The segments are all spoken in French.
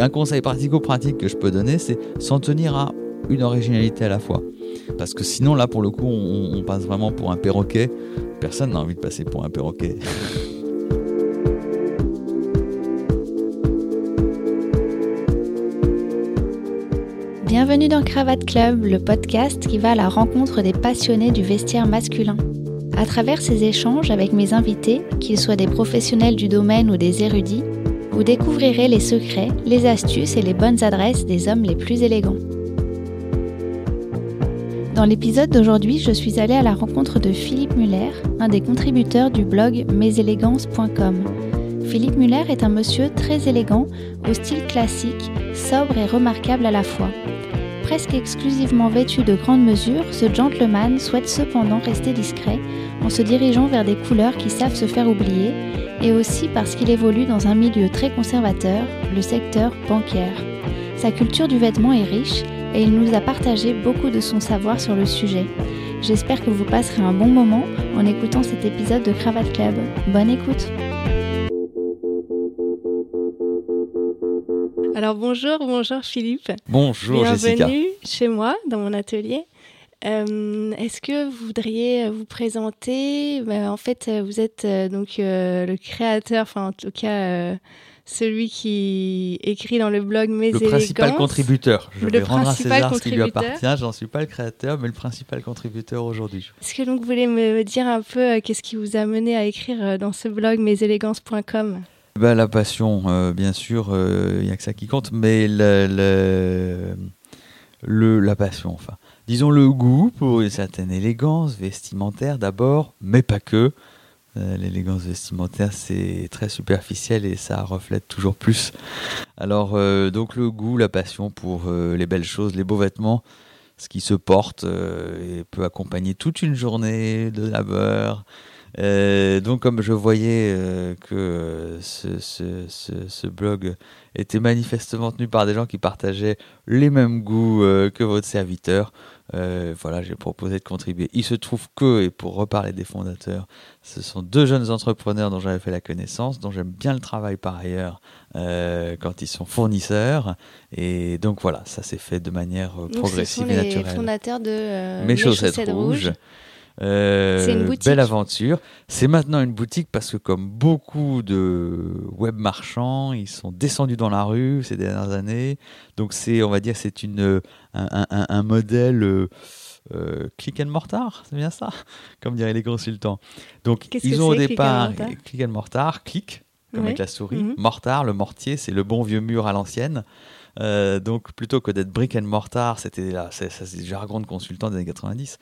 un conseil pratico-pratique que je peux donner, c'est s'en tenir à une originalité à la fois. Parce que sinon, là, pour le coup, on, on passe vraiment pour un perroquet. Personne n'a envie de passer pour un perroquet. Bienvenue dans Cravate Club, le podcast qui va à la rencontre des passionnés du vestiaire masculin. À travers ces échanges avec mes invités, qu'ils soient des professionnels du domaine ou des érudits, vous découvrirez les secrets, les astuces et les bonnes adresses des hommes les plus élégants. Dans l'épisode d'aujourd'hui, je suis allée à la rencontre de Philippe Muller, un des contributeurs du blog mesélégances.com. Philippe Muller est un monsieur très élégant, au style classique, sobre et remarquable à la fois. Presque exclusivement vêtu de grandes mesures, ce gentleman souhaite cependant rester discret en se dirigeant vers des couleurs qui savent se faire oublier et aussi parce qu'il évolue dans un milieu très conservateur, le secteur bancaire. Sa culture du vêtement est riche et il nous a partagé beaucoup de son savoir sur le sujet. J'espère que vous passerez un bon moment en écoutant cet épisode de Cravate Club. Bonne écoute bonjour, bonjour Philippe. Bonjour Bienvenue Jessica. chez moi, dans mon atelier. Euh, Est-ce que vous voudriez vous présenter? Ben, En fait, vous êtes euh, donc euh, le créateur, enfin en tout cas celui qui écrit dans le blog Mes Le Élégances. principal contributeur. Je Le vais rendre à César ce qui lui appartient. J'en suis pas le créateur, mais le principal contributeur aujourd'hui. Est-ce que donc vous voulez me dire un peu qu'est-ce qui vous a mené à écrire dans ce blog mesélégances.com Bah, la passion, euh, bien sûr, il n'y a que ça qui compte, mais le, le, la passion, enfin. Disons le goût pour une certaine élégance vestimentaire d'abord, mais pas que. Euh, L'élégance vestimentaire, c'est très superficiel et ça reflète toujours plus. Alors, euh, donc le goût, la passion pour euh, les belles choses, les beaux vêtements, ce qui se porte euh, et peut accompagner toute une journée de labeur. Euh, donc, comme je voyais euh, que euh, ce, ce- ce- ce blog était manifestement tenu par des gens qui partageaient les mêmes goûts euh, que votre serviteur, voilà, j'ai proposé de contribuer. Il se trouve que, et pour reparler des fondateurs, ce sont deux jeunes entrepreneurs dont j'avais fait la connaissance, dont j'aime bien le travail par ailleurs quand ils sont fournisseurs. Et donc voilà, ça s'est fait de manière euh, Donc, ce sont progressive et les naturelle. fondateurs de Mes chaussettes, rouges. Euh, C'est une boutique. Belle aventure. C'est maintenant une boutique parce que comme beaucoup de web marchands, ils sont descendus dans la rue ces dernières années. Donc c'est, on va dire, c'est une un, un- un- un modèle euh, euh, click and mortar, c'est bien ça, comme diraient les consultants. Donc ils ont au c'est, click and départ mortar? click and mortar, click comme Ouais. avec la souris, Mhm. mortar, le mortier, c'est le bon vieux mur à l'ancienne. Euh, donc plutôt que d'être brick and mortar, c'était là, c'est ça, c'est le jargon de consultant des années 90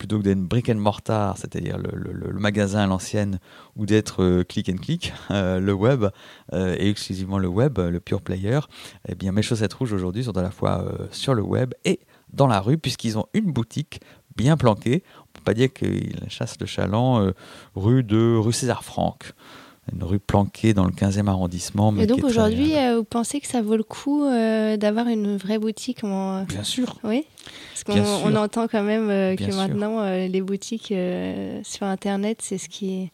plutôt que d'être brick and mortar, c'est-à-dire le, magasin à l'ancienne, ou d'être euh, click and click, euh, le web, euh, et exclusivement le web, le pure player, eh bien mes chaussettes rouges aujourd'hui sont à la fois sur le web et dans la rue, puisqu'ils ont une boutique bien planquée. On peut pas dire qu'ils chassent le chaland rue de rue César Franck. Une rue planquée dans le 15e arrondissement. mais Et donc aujourd'hui, euh, vous pensez que ça vaut le coup euh, d'avoir une vraie boutique en... Bien sûr. Oui Parce qu'on entend quand même euh, que sûr. maintenant, les boutiques sur Internet, c'est ce qui est...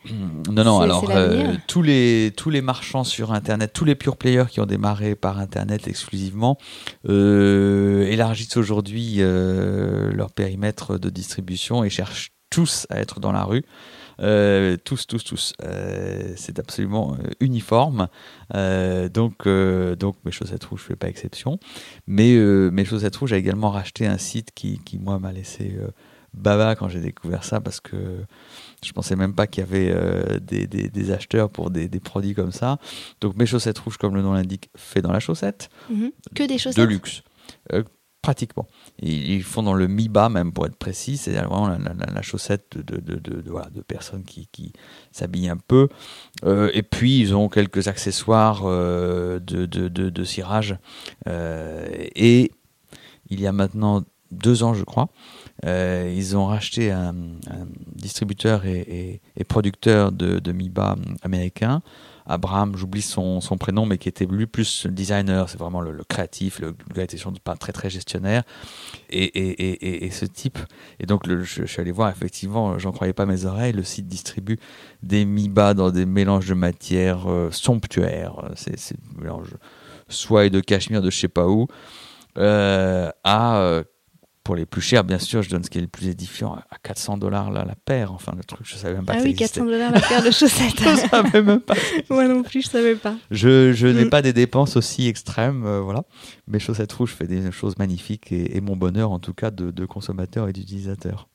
Non, non, alors tous, les, tous les marchands sur Internet, tous les pure players qui ont démarré par Internet exclusivement, élargissent aujourd'hui leur périmètre de distribution et cherchent tous à être dans la rue. Euh, tous, tous, tous. Euh, c'est absolument euh, uniforme. Euh, donc, donc, mes chaussettes rouges, je fais pas exception. Mais mes chaussettes rouges a également racheté un site qui, qui moi, m'a laissé baba quand j'ai découvert ça parce que je pensais même pas qu'il y avait euh, des, des- des acheteurs pour des, des produits comme ça. Donc, mes chaussettes rouges, comme le nom l'indique, fait dans la chaussette Mhm. Que des de chaussettes luxe. Euh, pratiquement. Ils, font dans le mi-bas, même pour être précis, c'est vraiment la, la- chaussette de, de, de- personnes qui, s'habillent un peu. Euh, et puis, ils ont quelques accessoires euh, de, cirage. Euh, et il y a maintenant deux ans, je crois, ils ont racheté un, distributeur et, et- producteur de mi-bas américain Abraham, j'oublie son, son prénom, mais qui était lui plus designer, c'est vraiment le, créatif, le, gars était pas très très gestionnaire. Et, et, et, et- ce type, et donc je, suis allé voir, effectivement, j'en croyais pas mes oreilles, le site distribue des mi-bas dans des mélanges de matières euh, somptuaires. C'est mélange soie et de cachemire de je sais pas où, à pour les plus chers, bien sûr, je donne ce qui est le plus édifiant à 400 dollars la, paire. Enfin, le truc, je savais même pas. Ah que oui, ça existait. 400 dollars la paire de chaussettes. je savais même pas. Moi non plus, je savais pas. Je, je n'ai Mm. pas des dépenses aussi extrêmes, euh, voilà. Mes chaussettes rouges font des choses magnifiques et, et mon bonheur, en tout cas, de, de consommateur et d'utilisateur.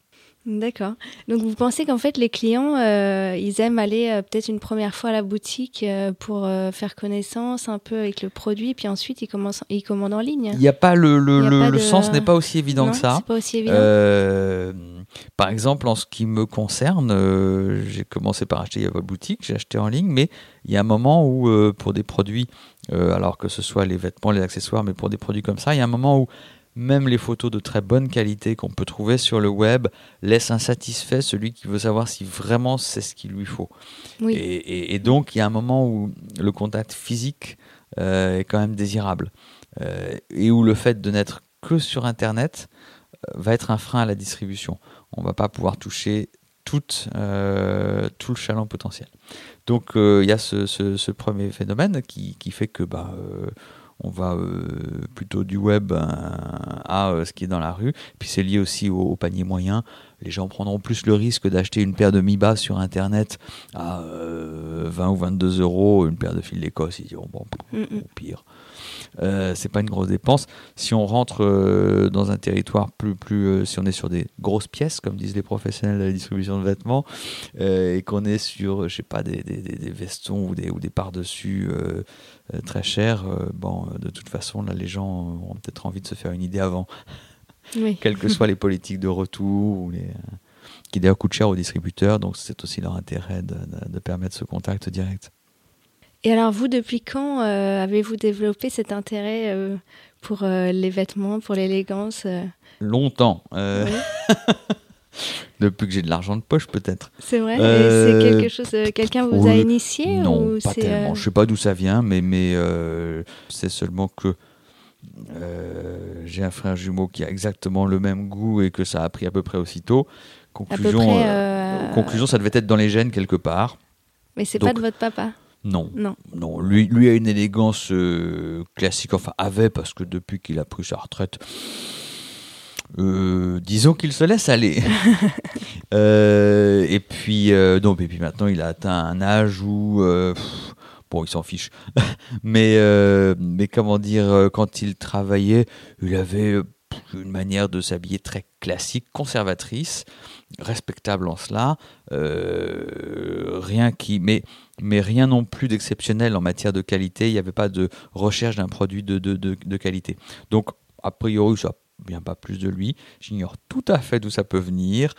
D'accord. Donc vous pensez qu'en fait les clients, euh, ils aiment aller euh, peut-être une première fois à la boutique euh, pour faire connaissance un peu avec le produit, puis ensuite ils, commencent, ils commandent en ligne? Il n'y a pas le, le, le- pas le de- sens n'est pas aussi évident non, que ça. Pas aussi évident. Par exemple, en ce qui me concerne, j'ai commencé par acheter à votre boutique, j'ai acheté en ligne, mais il y a un moment où, pour des produits, alors que ce soit les vêtements, les accessoires, mais pour des produits comme ça, il y a un moment où même les photos de très bonne qualité qu'on peut trouver sur le web laissent insatisfait celui qui veut savoir si vraiment c'est ce qu'il lui faut. oui. Et, et- et donc, il y a un moment où le contact physique euh, est quand même désirable. Euh, et où le fait de n'être que sur Internet euh, va être un frein à la distribution. On va pas pouvoir toucher toute, euh, tout le chaland potentiel. Donc, euh, il y a ce, ce- ce premier phénomène qui, qui fait que bah, euh, on va euh, plutôt du web euh, à euh, ce qui est dans la rue. Puis c'est lié aussi au, au panier moyen. Les gens prendront plus le risque d'acheter une paire de mi-bas sur Internet à euh, 20 ou 22 euros, une paire de fils d'Écosse. Ils diront, bon, Mm, mm. au pire. Euh, c'est pas une grosse dépense. Si on rentre euh, dans un territoire plus, plus euh, si on est sur des grosses pièces, comme disent les professionnels de la distribution de vêtements, euh, et qu'on est sur, je sais pas, des, des, des- des vestons ou des, ou des par-dessus très chers, bon, de toute façon, là, les gens auront peut-être envie de se faire une idée avant, oui. quelles que soient les politiques de retour ou les qui d'ailleurs coûtent cher aux distributeurs, donc c'est aussi leur intérêt de, de- de permettre ce contact direct. Et alors vous, depuis quand euh, avez-vous développé cet intérêt euh, pour euh, les vêtements, pour l'élégance Longtemps, Oui, depuis que j'ai de l'argent de poche peut-être. C'est vrai? Euh, c'est quelque chose. euh, Quelqu'un vous a initié Non, ou pas tellement. euh, Je sais pas d'où ça vient, mais, mais c'est seulement que j'ai un frère jumeau qui a exactement le même goût et que ça a pris à peu près aussitôt. à peu Conclusion, près. conclusion, ça devait être dans les gènes quelque part. Mais c'est pas de votre papa? Non, Non. non. Lui, lui a une élégance euh, classique, enfin avait parce que depuis qu'il a pris sa retraite, euh, disons qu'il se laisse aller. Euh, et puis, non, et puis maintenant, il a atteint un âge où, pff, bon, il s'en fiche. mais, mais comment dire, quand il travaillait, il avait une manière de s'habiller très classique, conservatrice, respectable en cela. rien qui, mais, mais rien non plus d'exceptionnel en matière de qualité. Il n'y avait pas de recherche d'un produit de, de, de, de qualité. Donc, a priori, ça vient pas plus de lui. J'ignore tout à fait d'où ça peut venir.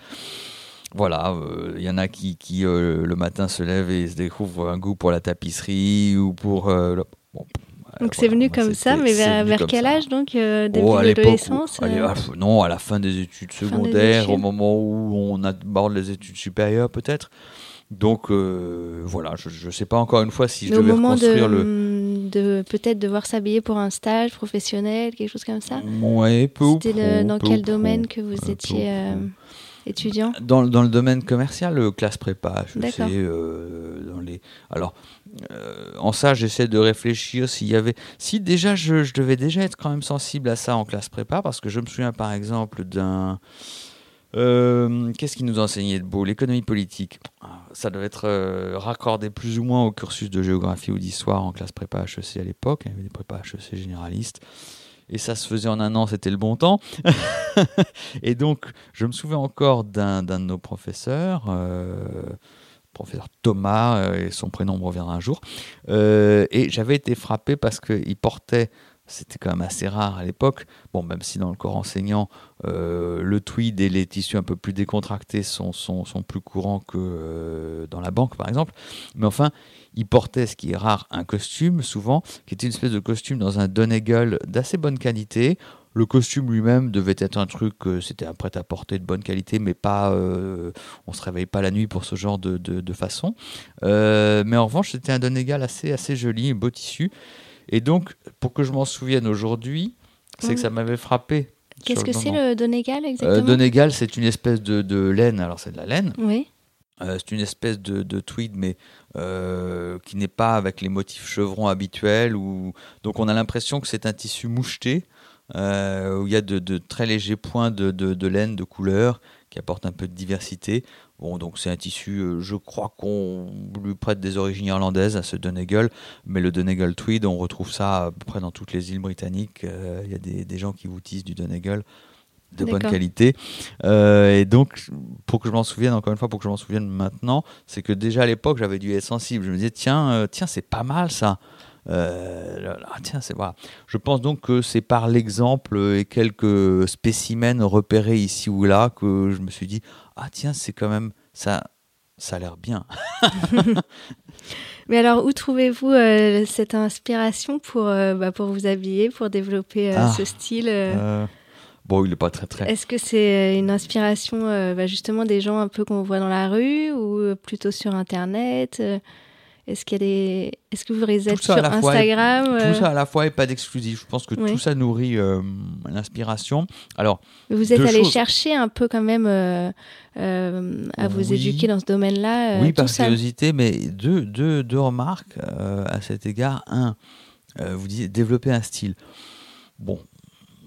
Voilà, euh, il y en a qui, qui euh, le matin se lèvent et se découvrent un goût pour la tapisserie ou pour. euh, le- bon, Donc c'est venu comme ça, mais vers, vers quel âge donc euh, Début Oh, l'adolescence euh, ah, non, à la fin des études des secondaires, au moment où on aborde les études supérieures peut-être. Donc euh, voilà, je ne sais pas encore une fois si je mais au devais moment reconstruire de, le. de peut-être devoir s'habiller pour un stage professionnel, quelque chose comme ça Ouais, peu ou C'était le- dans peu quel ou domaine que vous étiez euh, étudiant Dans, dans le domaine commercial, euh, classe prépa, je sais. D'accord. euh, dans les... Alors, en ça, j'essaie de réfléchir s'il y avait. Si déjà, je, je devais déjà être quand même sensible à ça en classe prépa, parce que je me souviens par exemple d'un. Euh, Qu'est-ce qui nous enseignait de beau? L'économie politique. Ah, Ça devait être euh, raccordé plus ou moins au cursus de géographie ou d'histoire en classe prépa HEC à l'époque. Il y avait des prépas HEC généralistes. Et ça se faisait en un an, c'était le bon temps. et donc, je me souviens encore d'un de nos professeurs, euh, professeur Thomas, et son prénom reviendra un jour. Et j'avais été frappé parce qu'il portait, c'était quand même assez rare à l'époque, bon, même si dans le corps enseignant, euh, le tweed et les tissus un peu plus décontractés sont, sont, plus courants que euh, dans la banque, par exemple. Mais enfin, il portait, ce qui est rare, un costume, souvent, qui était une espèce de costume dans un Donegal d'assez bonne qualité. Le costume lui-même devait être un truc, euh, c'était un prêt-à-porter de bonne qualité, mais pas, euh, on se réveille pas la nuit pour ce genre de, de, façon. Mais en revanche, c'était un Donegal assez, assez joli, beau tissu. Et donc, pour que je m'en souvienne aujourd'hui, c'est Mhm. que ça m'avait frappé. Qu'est-ce que c'est le Donegal Euh, exactement? Donegal, c'est une espèce de, de laine. Alors, c'est de la laine. Oui. c'est une espèce de, de tweed, mais qui n'est pas avec les motifs chevrons habituels. Ou... Donc on a l'impression que c'est un tissu moucheté, où il y a de, très légers points de, de, laine, de couleur, qui apportent un peu de diversité. Bon, donc c'est un tissu, euh, je crois qu'on lui prête des origines irlandaises à ce Donegal, mais le Donegal tweed, on retrouve ça à peu près dans toutes les îles britanniques. Euh, il y a des, gens qui vous tissent du Donegal de bonne qualité. Euh, et donc, pour que je m'en souvienne, encore une fois, pour que je m'en souvienne maintenant, c'est que déjà à l'époque, j'avais dû être sensible. Je me disais, tiens, tiens, c'est pas mal ça. Ah, tiens, c'est voilà. Je pense donc que c'est par l'exemple et quelques spécimens repérés ici ou là que je me suis dit ah tiens, c'est quand même ça, ça a l'air bien. Mais alors, où trouvez-vous euh, cette inspiration pour, euh, bah, pour vous habiller, pour développer euh, ah, ce style Bon, il n'est pas très très. Est-ce que c'est une inspiration bah, justement des gens un peu qu'on voit dans la rue ou plutôt sur Internet est-ce qu'il est... Est-ce que vous êtes sur Instagram Tout ça à la fois et pas d'exclusif. Je pense que tout ça nourrit euh, l'inspiration. Alors, vous êtes allé chercher un peu quand même euh, euh, à vous éduquer dans ce domaine-là. oui, par curiosité, mais deux, deux, deux remarques à cet égard. Un, vous disiez développer un style. Bon,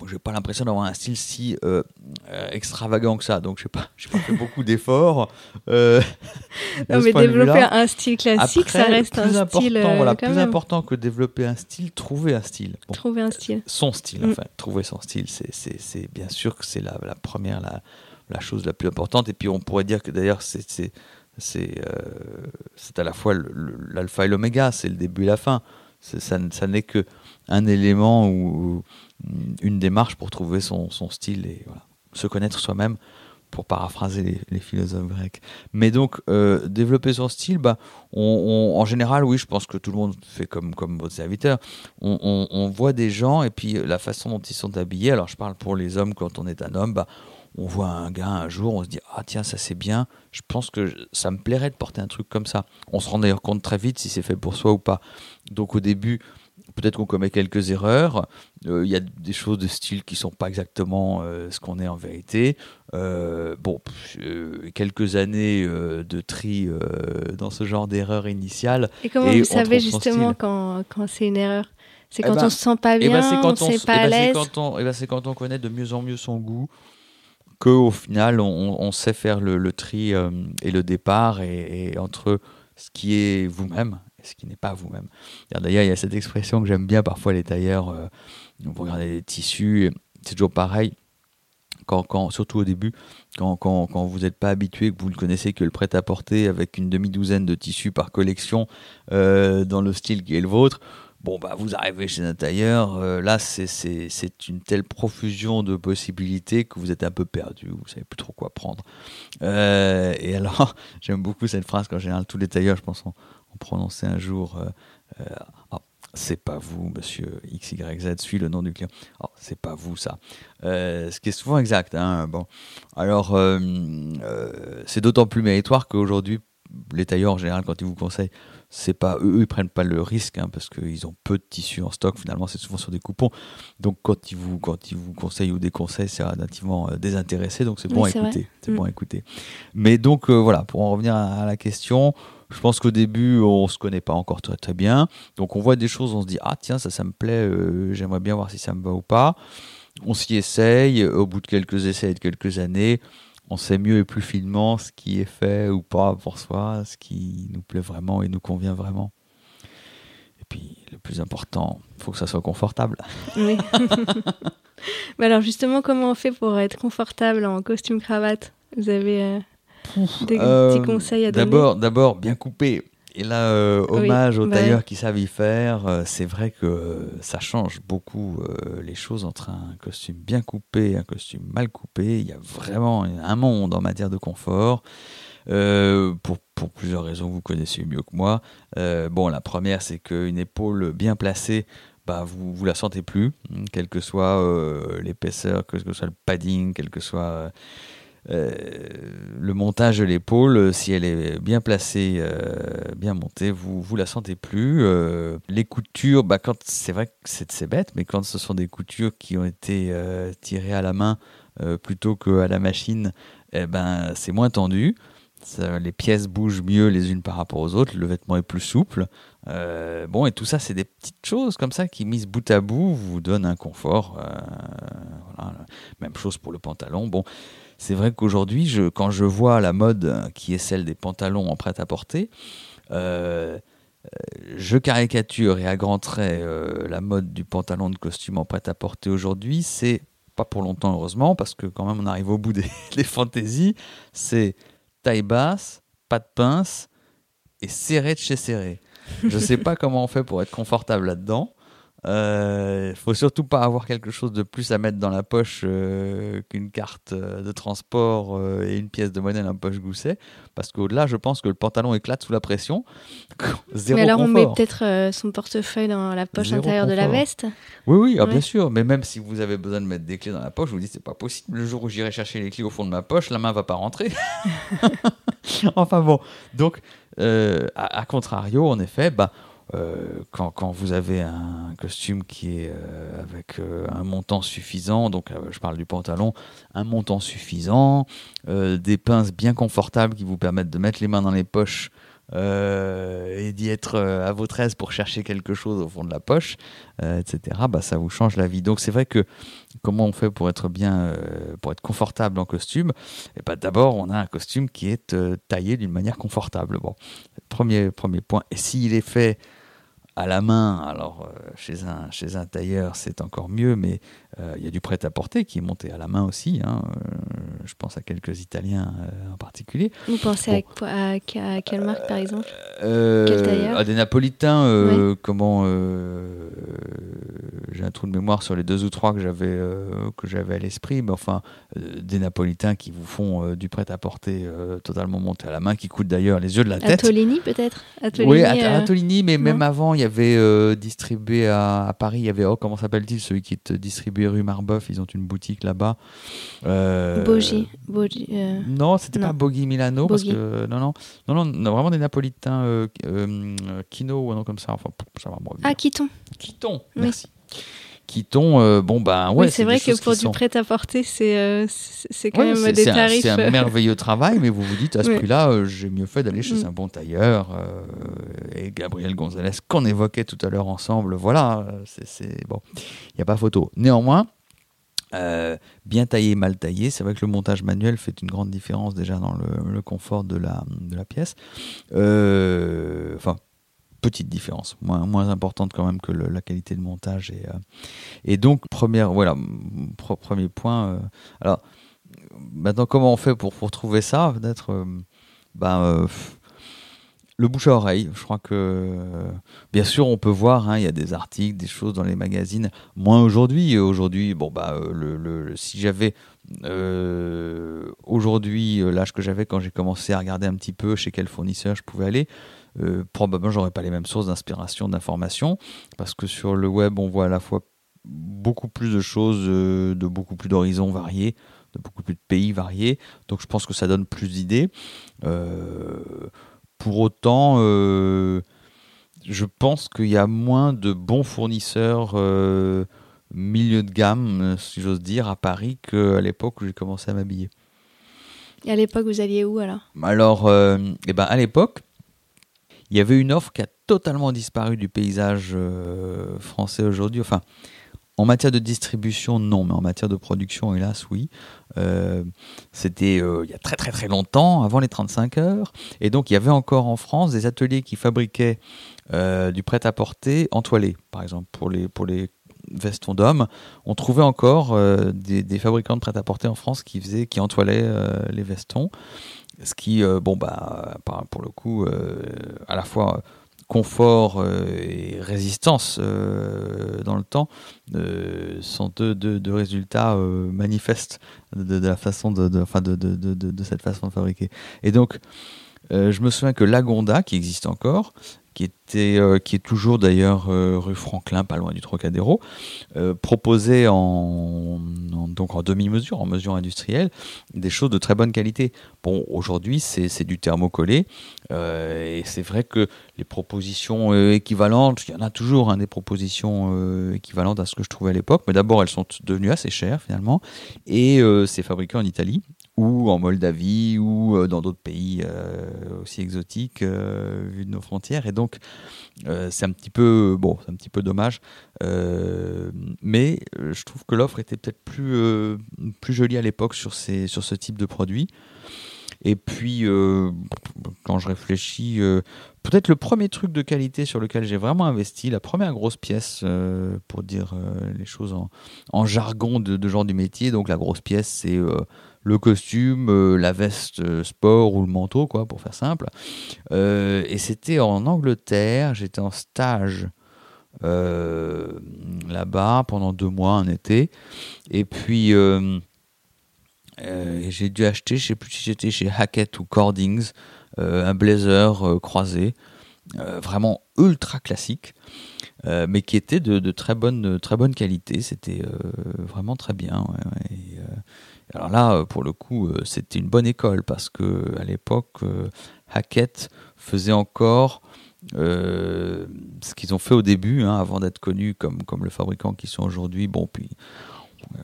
j'ai pas l'impression d'avoir un style si euh, euh, extravagant que ça, donc j'ai pas, pas fait beaucoup d'efforts. Euh, non, mais développer un style classique, ça reste un style. Voilà, plus important que développer un style, trouver un style. trouver un style. son style, mm. enfin, trouver son style, c'est bien sûr que c'est la, la, première, la, la, chose la plus importante. Et puis on pourrait dire que d'ailleurs, c'est à la fois l'alpha et l'oméga, c'est le début et la fin. Ça, ça n'est que un élément ou une démarche pour trouver son, style et se connaître soi-même pour paraphraser les, philosophes grecs. Mais donc, euh, développer son style, bah, en général, oui, je pense que tout le monde fait comme, comme votre serviteur. On, voit des gens et puis la façon dont ils sont habillés. Alors, je parle pour les hommes quand on est un homme. Bah, on voit un gars un jour, on se dit ah tiens ça c'est bien. Je pense que ça me plairait de porter un truc comme ça. On se rend d'ailleurs compte très vite si c'est fait pour soi ou pas. Donc au début, peut-être qu'on commet quelques erreurs. Euh, il y a des choses de style qui sont pas exactement euh, ce qu'on est en vérité. Euh, bon, quelques années de tri dans ce genre d'erreur initiale. Et comment vous savez justement quand, quand c'est une erreur? C'est eh quand ben, on se sent pas eh ben, bien, on, sait pas à l'aise. C'est quand on connaît de mieux en mieux son goût qu'au final on, sait faire le, tri et le départ et entre ce qui est vous-même ce qui n'est pas vous-même. D'ailleurs, il y a cette expression que j'aime bien parfois, les tailleurs, euh, vous regardez les tissus, c'est toujours pareil. Quand, surtout au début, quand, vous n'êtes pas habitué, que vous ne connaissez que le prêt-à-porter avec une demi-douzaine de tissus par collection euh, dans le style qui est le vôtre, bon, bah, vous arrivez chez un tailleur, euh, là, c'est une telle profusion de possibilités que vous êtes un peu perdu, vous savez plus trop quoi prendre. et alors, j'aime beaucoup cette phrase qu'en général, tous les tailleurs, je pense, prononcer un jour euh, euh, ah, c'est pas vous, monsieur XYZ, suis le nom du client. Oh, c'est pas vous, ça. Euh, ce qui est souvent exact. Hein, bon. Alors, c'est d'autant plus méritoire qu'aujourd'hui, les tailleurs, en général, quand ils vous conseillent, c'est pas eux, ils prennent pas le risque hein, parce qu'ils ont peu de tissus en stock. Finalement, c'est souvent sur des coupons. Donc, quand ils vous, quand ils vous conseillent ou déconseillent, c'est relativement désintéressé. Donc, c'est bon, à écouter. C'est bon à écouter. Mais donc, voilà, pour en revenir à la question, je pense qu'au début, on se connaît pas encore très très bien. Donc on voit des choses, on se dit ah tiens ça ça me plaît, euh, j'aimerais bien voir si ça me va ou pas. On s'y essaye. Au bout de quelques essais et de quelques années, on sait mieux et plus finement ce qui est fait ou pas pour soi, ce qui nous plaît vraiment et nous convient vraiment. Et puis le plus important, il faut que ça soit confortable. Oui. Mais alors justement, comment on fait pour être confortable en costume cravate Vous avez euh, des euh, petits conseils à donner D'abord, d'abord bien coupé. Et là, euh, hommage aux bah tailleurs qui savent y faire. Euh, c'est vrai que ça change beaucoup les choses entre un costume bien coupé et un costume mal coupé. Il y a vraiment un monde en matière de confort. pour, pour, plusieurs raisons, vous connaissez mieux que moi. bon, la première, c'est qu'une épaule bien placée, bah, vous vous la sentez plus, quelle que soit l'épaisseur, quel que soit le padding, quel que soit euh, le montage de l'épaule, euh, si elle est bien placée, euh, bien montée, vous vous la sentez plus. les coutures, bah, quand c'est vrai que c'est bête, mais quand ce sont des coutures qui ont été tirées à la main plutôt qu'à la machine, eh ben c'est moins tendu. les pièces bougent mieux les unes par rapport aux autres, le vêtement est plus souple. Euh, bon, et tout ça, c'est des petites choses comme ça qui, mises bout à bout, vous donnent un confort. Euh, Même chose pour le pantalon. Bon, c'est vrai qu'aujourd'hui, quand je vois la mode qui est celle des pantalons en prêt-à-porter, euh, je caricature et à grands traits la mode du pantalon de costume en prêt-à-porter aujourd'hui. C'est pas pour longtemps, heureusement, parce que quand même, on arrive au bout des, des fantaisies. C'est taille basse, pas de pince et serré de chez serré. Je sais pas comment on fait pour être confortable là-dedans. Il euh, faut surtout pas avoir quelque chose de plus à mettre dans la poche euh, qu'une carte euh, de transport et une pièce de monnaie dans la poche gousset, parce qu'au-delà, je pense que le pantalon éclate sous la pression. Zéro mais alors on met peut-être son portefeuille dans la poche intérieure de la veste. Oui, oui, ah, bien sûr. Mais même si vous avez besoin de mettre des clés dans la poche, je vous dis c'est pas possible. Le jour où j'irai chercher les clés au fond de ma poche, la main va pas rentrer. enfin bon, donc à, contrario, en effet, bah euh, quand, quand, vous avez un costume qui est euh, avec euh, un montant suffisant, donc je parle du pantalon, un montant suffisant, des pinces bien confortables qui vous permettent de mettre les mains dans les poches et d'y être à votre aise pour chercher quelque chose au fond de la poche, etc., bah, ça vous change la vie. Donc c'est vrai que comment on fait pour être bien, pour être confortable en costume? Et eh bah, D'abord, on a un costume qui est taillé d'une manière confortable. Bon, premier, premier point. Et s'il est fait à la main, alors euh, chez, un, chez un tailleur c'est encore mieux, mais euh, il y a du prêt-à-porter qui est monté à la main aussi. Hein, euh, je pense à quelques Italiens en particulier. Vous pensez à, quelle marque par exemple? Quel tailleur? À des Napolitains, comment J'ai un trou de mémoire sur les deux ou trois que j'avais que j'avais à l'esprit, mais enfin des Napolitains qui vous font du prêt-à-porter totalement monté à la main, qui coûtent d'ailleurs les yeux de la tête. Atolini peut-être? Oui, Atolini, mais même avant il y avait euh, distribué à, Paris, il y avait, oh, comment s'appelle-t-il, celui qui est distribué rue Marbeuf, ils ont une boutique là-bas. Euh, Bogi. Euh, non, c'était pas Bogi Milano, parce que, non, non, non, non, vraiment des Napolitains, Kino ou un nom comme ça, enfin, ça va, Ah, Quiton. Quiton, merci qui t'ont euh, bon ben ouais c'est vrai que pour du prêt à porter c'est euh, c'est quand même des tarifs c'est un euh. merveilleux travail mais vous vous dites à ce prix-là j'ai mieux fait d'aller chez mm. un bon tailleur et Gabriel Gonzalez qu'on évoquait tout à l'heure ensemble voilà c'est bon il n'y a pas photo néanmoins bien taillé, mal taillé. C'est vrai que le montage manuel fait une grande différence déjà dans le, le confort de la, de la pièce. enfin, petite différence, moins, importante quand même que la qualité de montage. Et, euh, et donc, première, voilà, premier point. Euh, alors, maintenant, comment on fait pour, trouver ça Peut-être, euh, ben, le bouche à oreille. Je crois que, bien sûr, on peut voir, hein, il y a des articles, des choses dans les magazines. Moins aujourd'hui. Aujourd'hui, bon, bah, le, si j'avais aujourd'hui l'âge que j'avais quand j'ai commencé à regarder un petit peu chez quel fournisseur je pouvais aller, euh, probablement j'aurais pas les mêmes sources d'inspiration, d'information, parce que sur le web on voit à la fois beaucoup plus de choses, euh, de beaucoup plus d'horizons variés, de beaucoup plus de pays variés, donc je pense que ça donne plus d'idées. Euh, pour autant, je pense qu'il y a moins de bons fournisseurs milieu de gamme, si j'ose dire, à Paris qu'à l'époque où j'ai commencé à m'habiller. Et à l'époque, vous alliez où alors? Alors, eh ben, à l'époque, il y avait une offre qui a totalement disparu du paysage euh, français aujourd'hui. Enfin, en matière de distribution, non, mais en matière de production, hélas, oui. Euh, c'était euh, il y a très très très longtemps, avant les 35 heures. Et donc, il y avait encore en France des ateliers qui fabriquaient du prêt-à-porter entoilé, par exemple, pour les, pour les vestons d'hommes. On trouvait encore des, fabricants de prêt-à-porter en France qui, faisaient, qui entoilaient les vestons. Ce qui, euh, bon, bah, pour le coup, euh, à la fois confort euh, et résistance dans le temps sont deux, deux, résultats manifestes de, la façon de, de, de, de, cette façon de fabriquer. Et donc, je me souviens que Lagonda, qui existe encore, qui, était, euh, qui est toujours d'ailleurs euh, rue Franklin, pas loin du Trocadéro, euh, proposait en, donc en demi-mesure, en mesure industrielle, des choses de très bonne qualité. Bon, aujourd'hui, c'est du thermocollé, et c'est vrai que les propositions équivalentes, il y en a toujours hein, des propositions équivalentes à ce que je trouvais à l'époque, mais d'abord, elles sont devenues assez chères finalement, et c'est fabriqué en Italie ou en Moldavie, ou euh, dans d'autres pays euh, aussi exotiques euh, vu de nos frontières. Et donc, c'est un petit peu bon, c'est un petit peu dommage, mais je trouve que l'offre était peut-être plus plus jolie à l'époque sur ces sur ce type de produit. Et puis, quand je réfléchis, peut-être le premier truc de qualité sur lequel j'ai vraiment investi, la première grosse pièce, pour dire les choses en, jargon de, de genre du métier, donc la grosse pièce, c'est le costume, euh, la veste euh, sport ou le manteau, quoi, pour faire simple. Euh, et c'était en Angleterre, j'étais en stage là-bas pendant deux mois, un été. Et puis, j'ai dû acheter, je sais plus si j'étais chez Hackett ou Cordings, un blazer croisé, vraiment ultra classique, mais qui était de, très, bonne, très bonne qualité. C'était vraiment très bien. Alors là, euh, pour le coup, euh, c'était une bonne école parce que à l'époque, euh, Hackett faisait encore ce qu'ils ont fait au début, hein, avant d'être connus comme, comme le fabricant qu'ils sont aujourd'hui. Bon, puis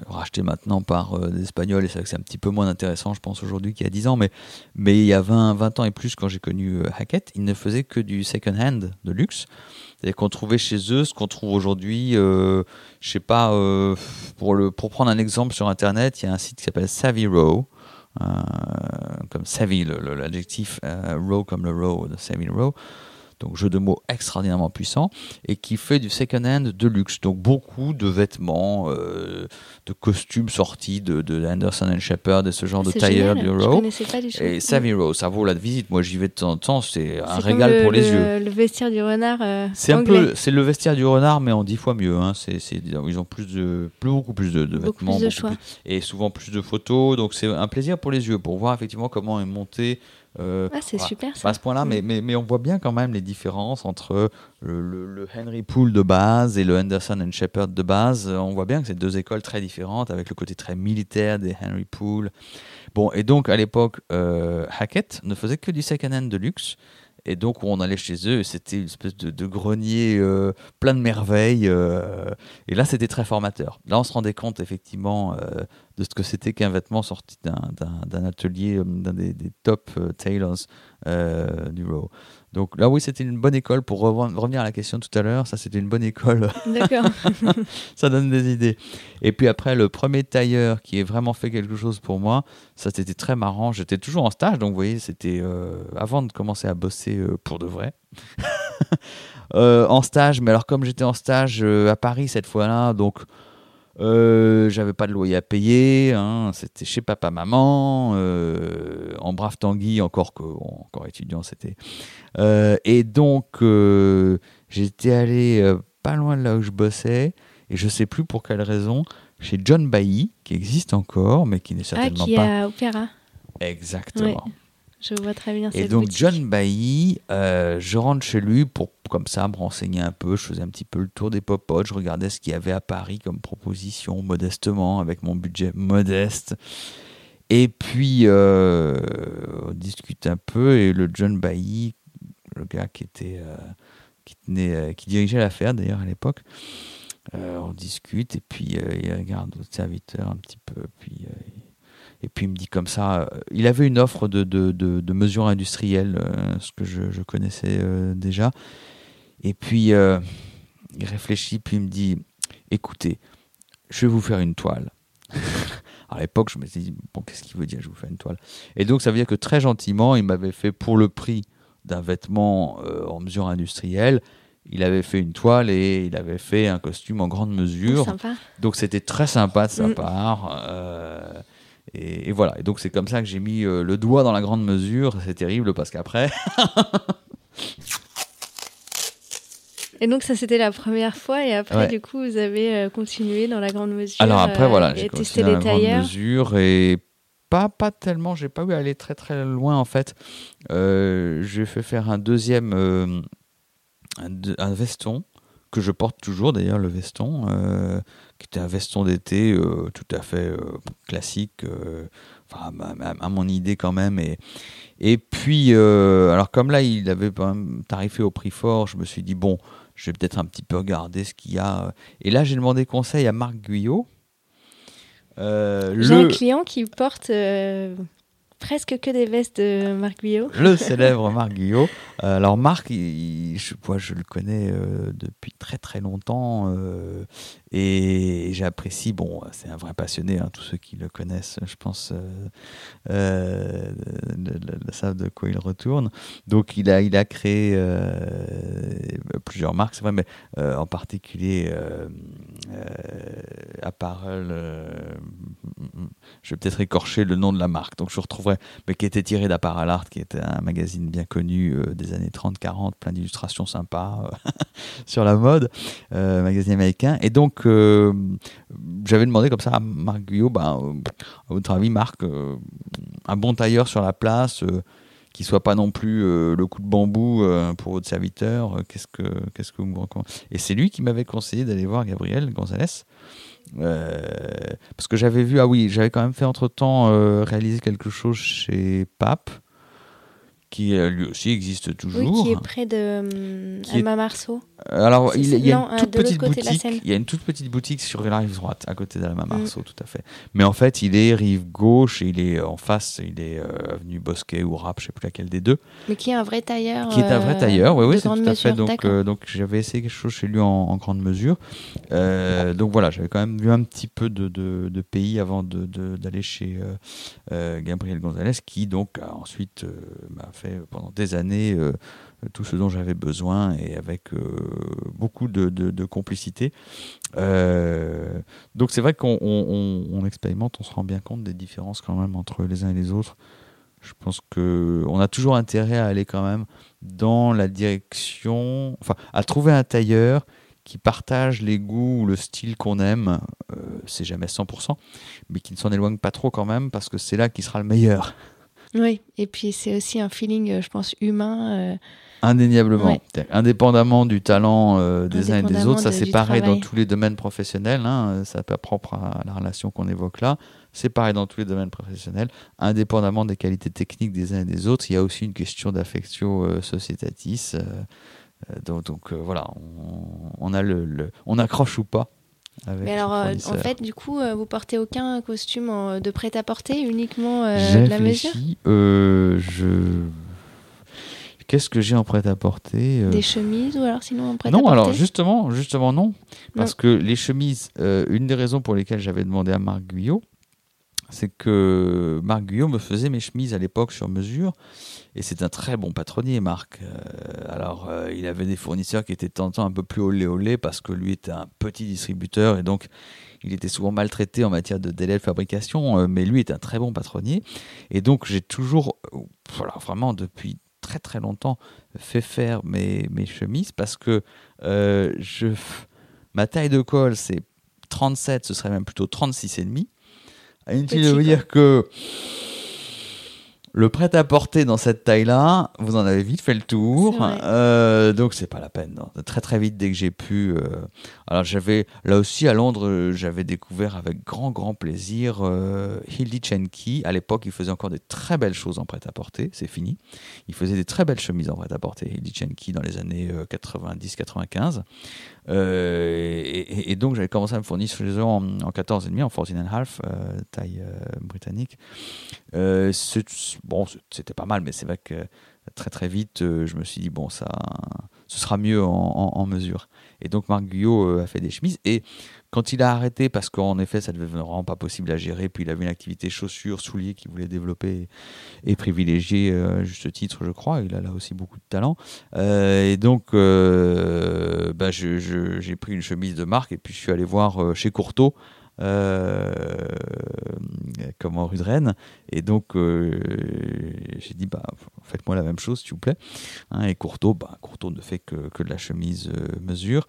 racheté maintenant par euh, des Espagnols, et c'est vrai que c'est un petit peu moins intéressant, je pense, aujourd'hui qu'il y a 10 ans, mais, mais il y a 20, 20 ans et plus, quand j'ai connu euh, Hackett, ils ne faisaient que du second-hand de luxe. C'est-à-dire qu'on trouvait chez eux ce qu'on trouve aujourd'hui, euh, je sais pas, euh, pour, le, pour prendre un exemple sur Internet, il y a un site qui s'appelle Savvy Row, euh, comme savvy, l'adjectif, euh, row comme le row de Savvy Row donc jeu de mots extraordinairement puissant, et qui fait du second-hand de luxe. Donc beaucoup de vêtements, euh, de costumes sortis de, de Anderson Shepherd et ce genre de tailleur tout. Et Savvy Row, ça vaut la visite. Moi, j'y vais de temps en temps, c'est un régal le- pour les le- yeux. Le vestiaire du renard euh, C'est un peu, c'est le vestiaire du renard, mais en dix fois mieux. Hein. Ils ont plus de, plus, beaucoup plus de, de Beaucoup vêtements, plus de beaucoup choix. et souvent plus de photos. Donc c'est un plaisir pour les yeux, pour voir effectivement comment est monté. Euh, Ah, c'est voilà. super Pas ça. à ce point-là, Mm. mais, mais, mais on voit bien quand même les différences entre le, le- le Henry Poole de base et le Henderson and Shepherd de base. Euh, On voit bien que c'est deux écoles très différentes, avec le côté très militaire des Henry Poole. Bon, et donc à l'époque, euh, Hackett ne faisait que du second-hand de luxe. Et donc, on allait chez eux, c'était une espèce de, de grenier euh, plein de merveilles. euh, et là, c'était très formateur. Là, on se rendait compte, effectivement, euh, de ce que c'était qu'un vêtement sorti d'un- atelier, d'un des, des top tailors du Row. Donc là, oui, c'était une bonne école. Pour reven- revenir à la question tout à l'heure, ça, c'était une bonne école. D'accord. ça donne des idées. Et puis après, le premier tailleur qui ait vraiment fait quelque chose pour moi, ça, c'était très marrant. J'étais toujours en stage, donc vous voyez, c'était euh, avant de commencer à bosser euh, pour de vrai. Euh, en stage, mais alors comme j'étais en stage à Paris cette fois-là, donc euh, j'avais pas de loyer à payer, hein, c'était chez papa maman, euh, en brave Tanguy, encore que bon, encore étudiant c'était. Euh, et donc j'étais allé pas loin de là où je bossais, et je sais plus pour quelle raison, chez John Bailly, qui existe encore, mais qui n'est Ah, certainement qui est pas à Opéra. exactement. Je vois très bien Et donc boutique. John Bailly, euh, je rentre chez lui pour comme ça me renseigner un peu. Je faisais un petit peu le tour des popotes, je regardais ce qu'il y avait à Paris comme proposition, modestement, avec mon budget modeste. Et puis euh, on discute un peu et le John Bailly, le gars qui était euh, qui tenait, qui dirigeait l'affaire d'ailleurs à l'époque, on discute et puis il regarde le serviteur un petit peu, puis et puis il me dit comme ça, euh, il avait une offre de, de, de, de mesures industrielles, euh, ce que je, je connaissais euh, déjà. Et puis il réfléchit, puis il me dit, écoutez, je vais vous faire une toile. à l'époque, je me suis dit, bon, qu'est-ce qu'il veut dire, je vous faire une toile? Et donc ça veut dire que très gentiment, il m'avait fait pour le prix d'un vêtement euh, en mesure industrielle, il avait fait une toile et il avait fait un costume en grande mesure. Sympa. Donc c'était très sympa de sa Mm. part. euh, et, et voilà. Et donc c'est comme ça que j'ai mis euh, le doigt dans la grande mesure. C'est terrible parce qu'après, Et donc ça c'était la première fois et après Ouais. du coup vous avez euh, continué dans la grande mesure. alors après euh, voilà, et j'ai testé les dans la grande tailleurs. mesure et pas pas tellement. J'ai pas eu à aller très très loin en fait. Euh, j'ai fait faire un deuxième euh, un, de- un veston que je porte toujours d'ailleurs le veston euh, qui était un veston d'été euh, tout à fait euh, classique euh, enfin à, mon idée quand même et et puis alors comme là il avait quand même tarifé au prix fort je me suis dit bon je vais peut-être un petit peu regarder ce qu'il y a et là j'ai demandé conseil à Marc Guyot Euh, J'ai un client qui porte euh, presque que des vestes de Marc Guyot. le célèbre Marc Guillot. Euh, alors Marc, il- il- je, moi, je le connais depuis très très longtemps et j'apprécie. Bon, c'est un vrai passionné. hein, tous ceux qui le connaissent, je pense, euh, euh, savent de quoi il retourne. Donc il a il a créé euh, plusieurs marques, c'est vrai, mais en particulier Apparel. euh, je vais peut-être écorcher le nom de la marque, donc je retrouverai mais qui était tiré d'Apparal Art, qui était un magazine bien connu des années 30-40, plein d'illustrations sympas sur la mode, magazine américain. Et donc, euh, j'avais demandé comme ça à Marc Guyot, ben, euh, à votre avis, Marc, euh, un bon tailleur sur la place, qui soit pas non plus euh, le coup de bambou euh, pour votre serviteur, euh, qu'est-ce que qu'est-ce que vous me recommandez Et c'est lui qui m'avait conseillé d'aller voir Gabriel Gonzalez. Parce que j'avais vu, ah oui, j'avais quand même fait entre temps réaliser quelque chose chez Pape, qui lui aussi existe toujours. Oui, qui est près de Qui est- Alma Marceau. Euh, Alors, C'est- il, il y a non, une euh, toute petite boutique. Seine. Il y a une toute petite boutique sur la rive droite, à côté d'Alma Mm. Marceau, tout à fait. Mais en fait, il est rive gauche et il est en face. Il est euh, avenue Bosquet ou Rap, je sais plus laquelle des deux. Mais qui est un vrai tailleur. Qui est un vrai euh, tailleur, oui, oui, c'est tout à fait. Donc, euh, donc j'avais essayé quelque chose chez lui en, en grande mesure. Euh, donc voilà, j'avais quand même vu un petit peu de, de- de pays avant de- de- d'aller chez euh, euh, Gabriel Gonzalez, qui donc a ensuite euh, m'a fait pendant des années euh, tout ce dont j'avais besoin et avec euh, beaucoup de, de- complicité. Euh, donc c'est vrai qu'on on- expérimente, on se rend bien compte des différences quand même entre les uns et les autres. Je pense que on a toujours intérêt à aller quand même dans la direction, enfin, à trouver un tailleur qui partage les goûts ou le style qu'on aime. Euh, c'est jamais 100%, mais qui ne s'en éloigne pas trop quand même, parce que c'est là qui sera le meilleur, Oui, et puis c'est aussi un feeling, je pense, humain. Indéniablement. Ouais. Indépendamment du talent euh, des uns et des autres, ça de- c'est pareil dans tous les domaines professionnels. Hein, ça pas propre à la relation qu'on évoque là. C'est pareil dans tous les domaines professionnels, indépendamment des qualités techniques des uns et des autres. Il y a aussi une question d'affectio euh, societatis. euh, euh, donc donc, euh, voilà, on, on a le, le- on accroche ou pas. Mais alors, euh, en fait, du coup, euh, vous portez aucun costume en- de prêt-à-porter, uniquement euh, de la mesure? je... Qu'est-ce que j'ai en prêt-à-porter euh, Des chemises ou alors sinon en prêt-à-porter Non, alors justement, justement non. Parce que les chemises, euh, une des raisons pour lesquelles j'avais demandé à Marc Guyot, c'est que Marc Guyot me faisait mes chemises à l'époque sur mesure. Et c'est un très bon patronnier, Marc. Euh, alors, euh, il avait des fournisseurs qui étaient de temps en temps un peu plus olé olé parce que lui était un petit distributeur et donc il était souvent maltraité en matière de délai de fabrication. euh, mais lui est un très bon patronnier. Et donc, j'ai toujours, voilà, vraiment depuis très très longtemps, fait faire mes, mes chemises parce que euh, je, ma taille de col, c'est 37, ce serait même plutôt 36,5. Inutile de vous dire que le prêt-à-porter dans cette taille-là, vous en avez vite fait le tour. Euh, donc, c'est pas la peine. non. Très, très vite, dès que j'ai pu. euh, Alors, j'avais. Là aussi, à Londres, euh, j'avais découvert avec grand, grand plaisir euh, Hildy Chenky. À l'époque, il faisait encore des très belles choses en prêt-à-porter. C'est fini. Il faisait des très belles chemises en prêt-à-porter, Hildy Chenky, dans les années 90-95. Euh, et, et- donc, j'avais commencé à me fournir chez eux en, en 14,5, en 14,5, euh, taille euh, britannique. Euh, bon, c'était pas mal, mais c'est vrai que très très vite, euh, je me suis dit, bon, ça, ce sera mieux en, mesure. Et donc, Marc Guyot euh, a fait des chemises. Et quand il a arrêté, parce qu'en effet, ça ne devenait vraiment pas possible à gérer, puis il avait une activité chaussures, souliers qu'il voulait développer et privilégier, juste titre, je crois. Il a là aussi beaucoup de talent. Et donc, bah, j'ai pris une chemise de marque et puis je suis allé voir chez Courteau. Euh, comme en rue de Rennes. Et donc euh, j'ai dit bah faites-moi la même chose s'il vous plaît. Hein, et Courteau bah Courteau ne fait que, que de la chemise euh, mesure.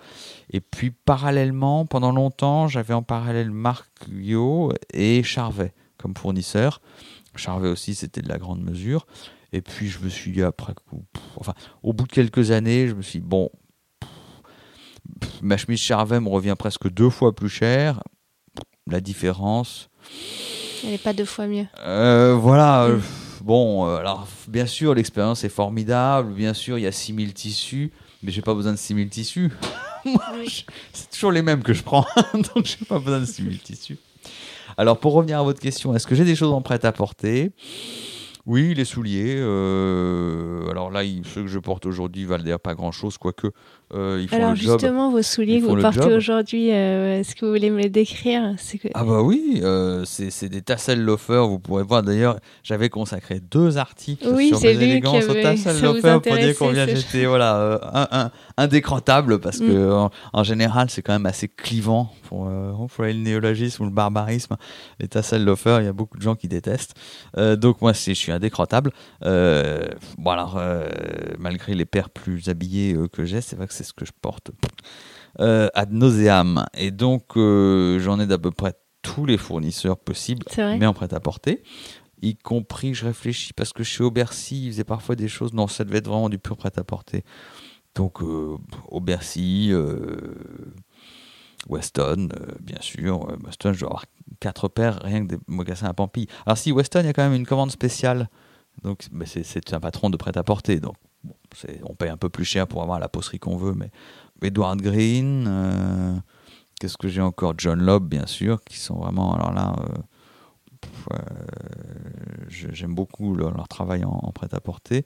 Et puis parallèlement pendant longtemps j'avais en parallèle Marc Guyot et Charvet comme fournisseur. Charvet aussi c'était de la grande mesure. Et puis je me suis dit après coup, enfin au bout de quelques années je me suis dit, bon ma chemise Charvet me revient presque deux fois plus cher la différence Elle n'est pas deux fois mieux. euh, voilà. Euh, bon, euh, alors, bien sûr, l'expérience est formidable. Bien sûr, il y a 6000 tissus. Mais j'ai pas besoin de 6000 tissus. C'est toujours les mêmes que je prends. donc, j'ai pas besoin de 6000 tissus. Alors, pour revenir à votre question, est-ce que j'ai des choses en prêt-à-porter oui, les souliers. euh, alors là, ceux que je porte aujourd'hui valent d'ailleurs pas grand-chose, quoique euh, ils font Alors le job. justement, vos souliers que vous portez aujourd'hui, euh, est-ce que vous voulez me les décrire? C'est que... Ah bah oui, euh, c'est c'est des tassel loafers. Vous pourrez voir d'ailleurs, j'avais consacré deux articles Oui, sur mes élégances aux avait- tassel ça vous loafers. Pour dire combien j'étais voilà euh, un, un- indécrantable parce Mm. que en, en général c'est quand même assez clivant pour employer le néologisme ou le barbarisme. Les tassel loafers, il y a beaucoup de gens qui détestent. Donc moi c'est je suis indécrantable. Euh, bon alors malgré les paires plus habillées que j'ai, c'est vrai que c'est ce que je porte euh, ad nauseam. Et donc, euh, j'en ai d'à peu près tous les fournisseurs possibles, mais en prêt-à-porter. Y compris, je réfléchis, parce que chez Aubercy, ils faisaient parfois des choses. Non, ça devait être vraiment du pur prêt-à-porter. Donc, euh, Aubercy, euh, Weston, euh, bien sûr. Weston, je dois avoir quatre paires, rien que des mocassins à Pampille. Alors, si, Weston, il y a quand même une commande spéciale. Donc, c'est- c'est un patron de prêt-à-porter. Donc, on paye un peu plus cher pour avoir la posterie qu'on veut, mais Edward Green, euh, qu'est-ce que j'ai encore? John Lobb, bien sûr, qui sont vraiment. Alors là, euh, euh, j'aime beaucoup leur, travail en, prêt-à-porter.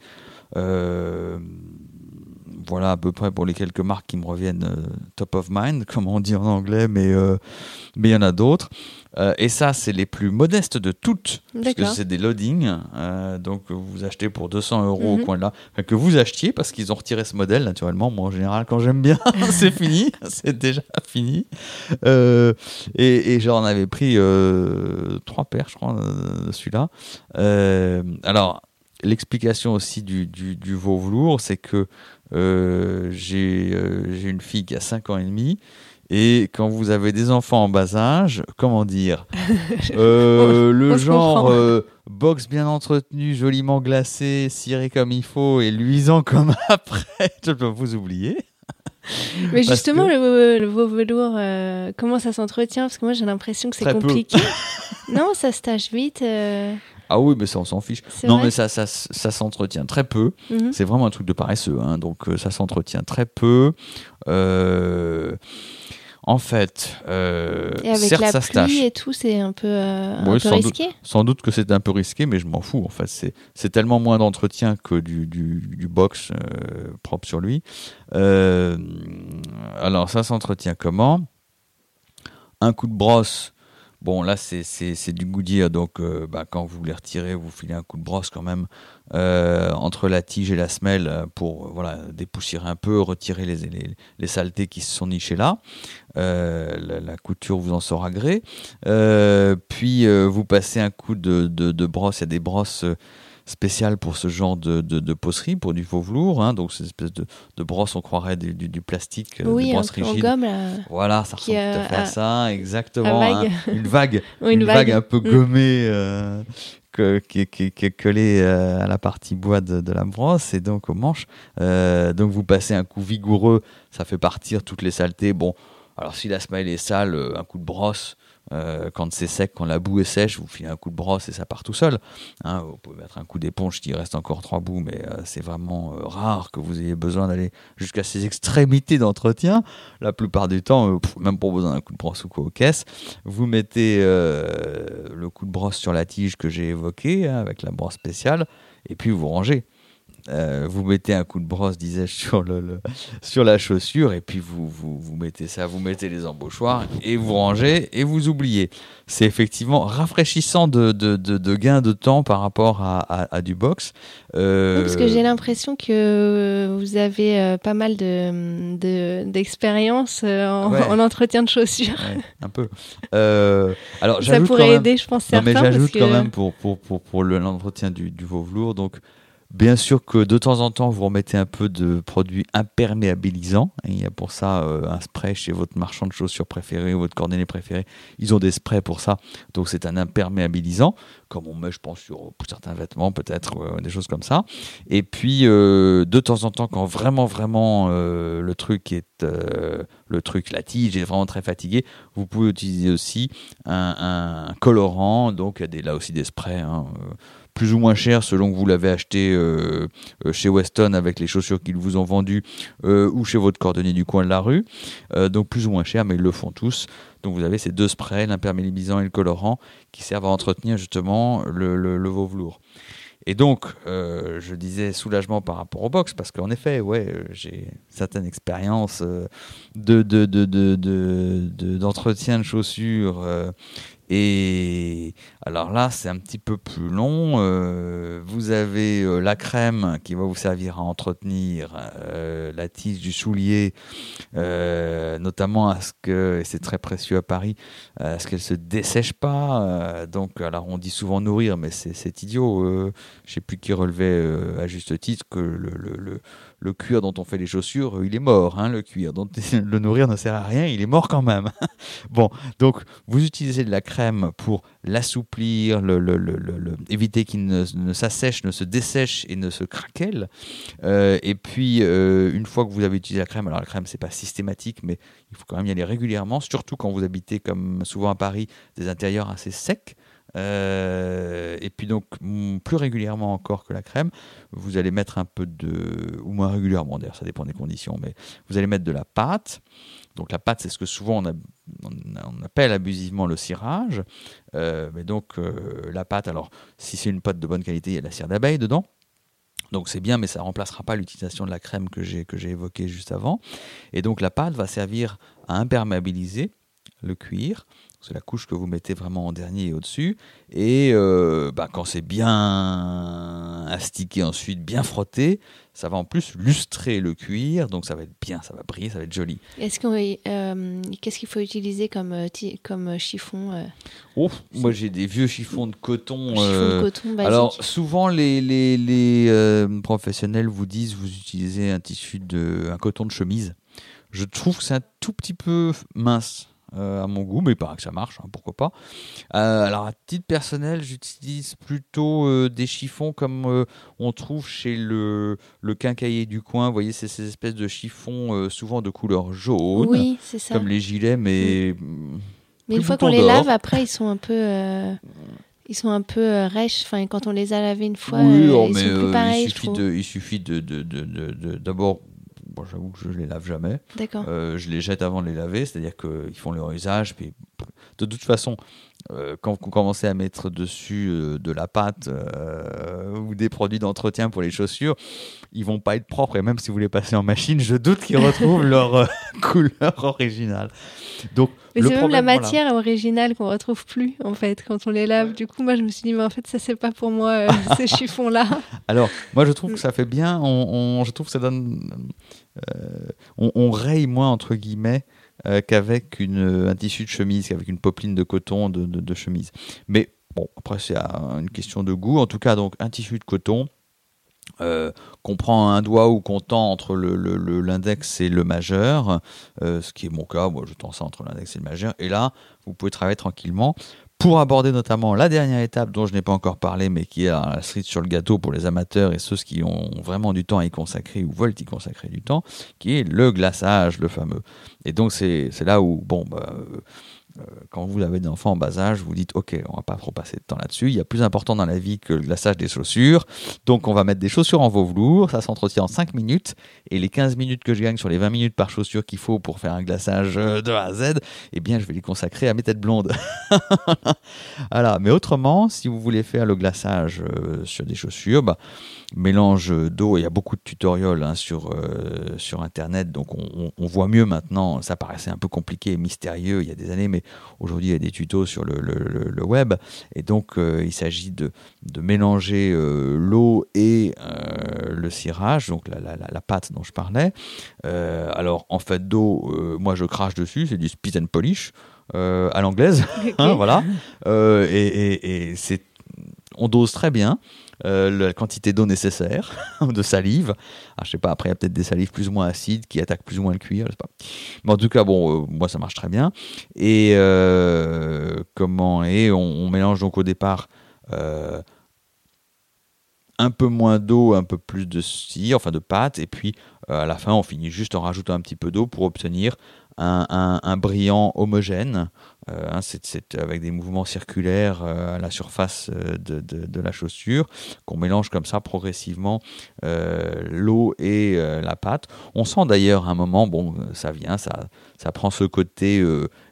Voilà à peu près pour les quelques marques qui me reviennent top of mind, comme on dit en anglais, mais mais il y en a d'autres. Euh, et ça, c'est les plus modestes de toutes, parce que c'est des loadings. euh, donc vous achetez pour 200 euros Mhm. au coin de là, Enfin, que vous achetiez parce qu'ils ont retiré ce modèle. Naturellement, moi en général, quand j'aime bien, c'est fini, c'est déjà fini. Euh, et et j'en avais pris trois paires, je crois, celui-là. Alors, l'explication aussi du, du, du veau velours, c'est que j'ai j'ai une fille qui a 5 ans et demi. Et quand vous avez des enfants en bas âge, comment dire euh, On- Le on genre euh, box bien entretenu, joliment glacé, ciré comme il faut et luisant comme après, je peux vous oublier. Mais Parce justement, que- le, le velours, euh, comment ça s'entretient? Parce que moi, j'ai l'impression que c'est compliqué. non, ça se tâche vite. euh, Ah oui, mais ça, on s'en fiche. Non, mais ça, ça, ça s'entretient très peu. Mhm. C'est vraiment un truc de paresseux, hein, donc ça s'entretient très peu. Euh, en fait, euh, Et avec certes, la ça se tâche. pluie et tout, c'est un peu, euh, un peu sans risqué? Sans doute que c'est un peu risqué, mais je m'en fous. En fait, c'est c'est tellement moins d'entretien que du, du, du box euh, propre sur lui. Euh, alors, ça s'entretient comment? Un coup de brosse. Bon, là, c'est- du Goodyear, donc euh, bah, quand vous les retirez, vous filez un coup de brosse quand même euh, entre la tige et la semelle euh, pour voilà, dépoussiérer un peu, retirer les, saletés qui se sont nichées là. La, couture vous en sort gré. Puis vous passez un coup de, de, de brosse. Il y a des brosses euh, spéciales pour ce genre de, de, de pocerie, pour du faux velours. Hein, donc c'est une espèce de, de brosse, on croirait du, du, du plastique, euh, des Oui, un brosses rigides. gomme, là. Voilà, ça ressemble tout à fait à, à- ça, exactement. à vague. hein. Une vague, Ou une, vague. un peu Mm. gommée euh, que- qui, est- qui est- qui est collée euh, à la partie bois de, de la brosse et donc au manche. Euh, donc vous passez un coup vigoureux, ça fait partir toutes les saletés. Bon, alors si la semelle est sale, euh, un coup de brosse. Euh, quand c'est sec, quand la boue est sèche, vous filez un coup de brosse et ça part tout seul. Hein, vous pouvez mettre un coup d'éponge qui reste encore trois bouts, mais euh, c'est vraiment euh, rare que vous ayez besoin d'aller jusqu'à ces extrémités d'entretien. La plupart du temps, même pas besoin d'un coup de brosse ou quoi aux caisses. Vous mettez le coup de brosse sur la tige que j'ai évoqué, hein, avec la brosse spéciale, et puis vous rangez. Euh, vous mettez un coup de brosse, disais-je, sur, le, le- sur la chaussure, et puis vous, vous, vous mettez ça, vous mettez les embauchoirs, et vous rangez, et vous oubliez. C'est effectivement rafraîchissant de, de, de, de gain de temps par rapport à, à, à du box. Euh, Oui, Parce que j'ai l'impression que vous avez euh, pas mal de, de- d'expérience euh, en, Ouais. en entretien de chaussures. ouais, un peu. Euh, alors, Ça j'ajoute quand pourrait même- aider, je pense, Non, mais certains. j'ajoute quand même pour, pour, pour, pour le- l'entretien du, du veau velours. Donc, bien sûr que de temps en temps, vous remettez un peu de produits imperméabilisants. Et il y a pour ça euh, un spray chez votre marchand de chaussures préféré ou votre cordonnier préféré. Ils ont des sprays pour ça. Donc, c'est un imperméabilisant, comme on met, je pense, sur certains vêtements, peut-être, euh, des choses comme ça. Et puis, euh, de temps en temps, quand vraiment, vraiment le truc est. le truc, la tige est vraiment très fatiguée, vous pouvez utiliser aussi un, colorant, donc il y a là aussi des sprays hein, plus ou moins cher selon que vous l'avez acheté chez Weston avec les chaussures qu'ils vous ont vendues ou chez votre cordonnier du coin de la rue. donc plus ou moins cher, mais ils le font tous. Donc vous avez ces deux sprays, l'imperméabilisant et le colorant, qui servent à entretenir justement le, le, velours. Et donc, euh, je disais soulagement par rapport au box, parce qu'en effet, ouais, euh, j'ai certaines expériences euh, de, d'entretien de, chaussures et alors là, c'est un petit peu plus long. Euh, vous avez euh, la crème qui va vous servir à entretenir euh, la tige du soulier, notamment à ce que, et c'est très précieux à Paris, à ce qu'elle se dessèche pas. donc, alors on dit souvent nourrir, mais c'est idiot. je ne sais plus qui relevait à juste titre que le, cuir dont on fait les chaussures, il est mort, hein, le cuir. Le nourrir ne sert à rien, il est mort quand même. bon, donc vous utilisez de la crème pour l'assouplir, le, éviter qu'il ne, s'assèche, ne se dessèche et ne se craquelle. Euh, et puis, euh, une fois que vous avez utilisé la crème, alors la crème, c'est pas systématique, mais il faut quand même y aller régulièrement, surtout quand vous habitez, comme souvent à Paris, des intérieurs assez secs. Euh, et puis donc mm, plus régulièrement encore que la crème, vous allez mettre un peu de, ou moins régulièrement d'ailleurs, ça dépend des conditions, mais vous allez mettre de la pâte. Donc la pâte, c'est ce que souvent on, appelle abusivement le cirage. Euh, mais donc euh, la pâte, alors si c'est une pâte de bonne qualité, il y a de la cire d'abeille dedans. Donc c'est bien, mais ça ne remplacera pas l'utilisation de la crème que j'ai que j'ai évoquée juste avant. Et donc la pâte va servir à imperméabiliser le cuir c'est la couche que vous mettez vraiment en dernier et au-dessus. Et euh, bah, quand c'est bien astiqué ensuite, bien frotté, ça va en plus lustrer le cuir, donc ça va être bien, ça va briller, ça va être joli. Est-ce qu'on, euh, qu'est-ce qu'il faut utiliser comme, euh, comme chiffon oh, Moi j'ai des vieux chiffons de coton. de coton alors souvent les, les, les professionnels vous disent vous utilisez un tissu de un coton de chemise. Je trouve que c'est un tout petit peu mince. Euh, à mon goût, mais il paraît que ça marche, hein, pourquoi pas. Euh, alors à titre personnel, j'utilise plutôt euh, des chiffons comme on trouve chez le, le quincailler du coin. Vous voyez, c'est ces espèces de chiffons souvent de couleur jaune, oui, ça. comme les gilets, mais... Mais une fois qu'on les lave, après, ils sont un peu... Ils sont un peu rêches. Enfin, quand on les a lavés une fois, oui, oh, ils sont plus pareils. Il suffit, de, il suffit de, d'abord j'avoue que je les lave jamais. Euh, je les jette avant de les laver, c'est-à-dire qu'ils font leur usage. Puis, de toute façon, euh, quand vous commencez à mettre dessus euh, de la pâte ou des produits d'entretien pour les chaussures, ils vont pas être propres. Et même si vous les passez en machine, je doute qu'ils retrouvent leur couleur originale. Donc, mais c'est même la matière originale qu'on retrouve plus en fait quand on les lave. Du coup, moi je me suis dit mais en fait ça c'est pas pour moi ces chiffons là. Alors moi je trouve que ça fait bien. On, je trouve que ça donne euh, on, raye moins, entre guillemets, euh, qu'avec un tissu de chemise, qu'avec une popeline de coton de, chemise. Mais bon, après, c'est une question de goût. En tout cas, donc, un tissu de coton. Euh, qu'on prend un doigt ou qu'on tend entre l'index et le majeur, ce qui est mon cas, moi je tends ça entre l'index et le majeur, et là vous pouvez travailler tranquillement pour aborder notamment la dernière étape dont je n'ai pas encore parlé, mais qui est la cerise sur le gâteau pour les amateurs et ceux qui ont vraiment du temps à y consacrer ou veulent y consacrer du temps, qui est le glaçage, le fameux. Et donc c'est là où, bon, bah, quand vous avez des enfants en bas âge, vous dites ok, on va pas trop passer de temps là-dessus. Il y a plus important dans la vie que le glaçage des chaussures. Donc on va mettre des chaussures en velours, ça s'entretient en 5 minutes. Et les 15 minutes que je gagne sur les 20 minutes par chaussure qu'il faut pour faire un glaçage de A à Z, eh bien je vais les consacrer à mes têtes blondes. voilà. Mais autrement, si vous voulez faire le glaçage euh, sur des chaussures, bah, mélange d'eau. Il y a beaucoup de tutoriels hein, sur, euh, sur Internet, donc on, voit mieux maintenant. Ça paraissait un peu compliqué et mystérieux il y a des années, mais aujourd'hui il y a des tutos sur le, le, web. Et donc euh, il s'agit de, de, mélanger euh, l'eau et le cirage, donc la, la, la, pâte dont je parlais. alors en fait d'eau, moi je crache dessus, c'est du spit and polish. à l'anglaise, hein, voilà, et, et, et c'est, on dose très bien. Euh, la quantité d'eau nécessaire, de salive. Ah, pas, après, il y a peut-être des salives plus ou moins acides qui attaquent plus ou moins le cuir, je sais pas. Mais en tout cas, bon, euh, moi, ça marche très bien. Et euh, comment Et on, mélange donc au départ un peu moins d'eau, un peu plus de cire, enfin de pâte, et puis à la fin on finit juste en rajoutant un petit peu d'eau pour obtenir un, brillant homogène, euh, hein, avec des mouvements circulaires euh, à la surface euh, de, la chaussure, qu'on mélange comme ça progressivement l'eau et la pâte. On sent d'ailleurs un moment, bon, ça vient, ça, ça prend ce côté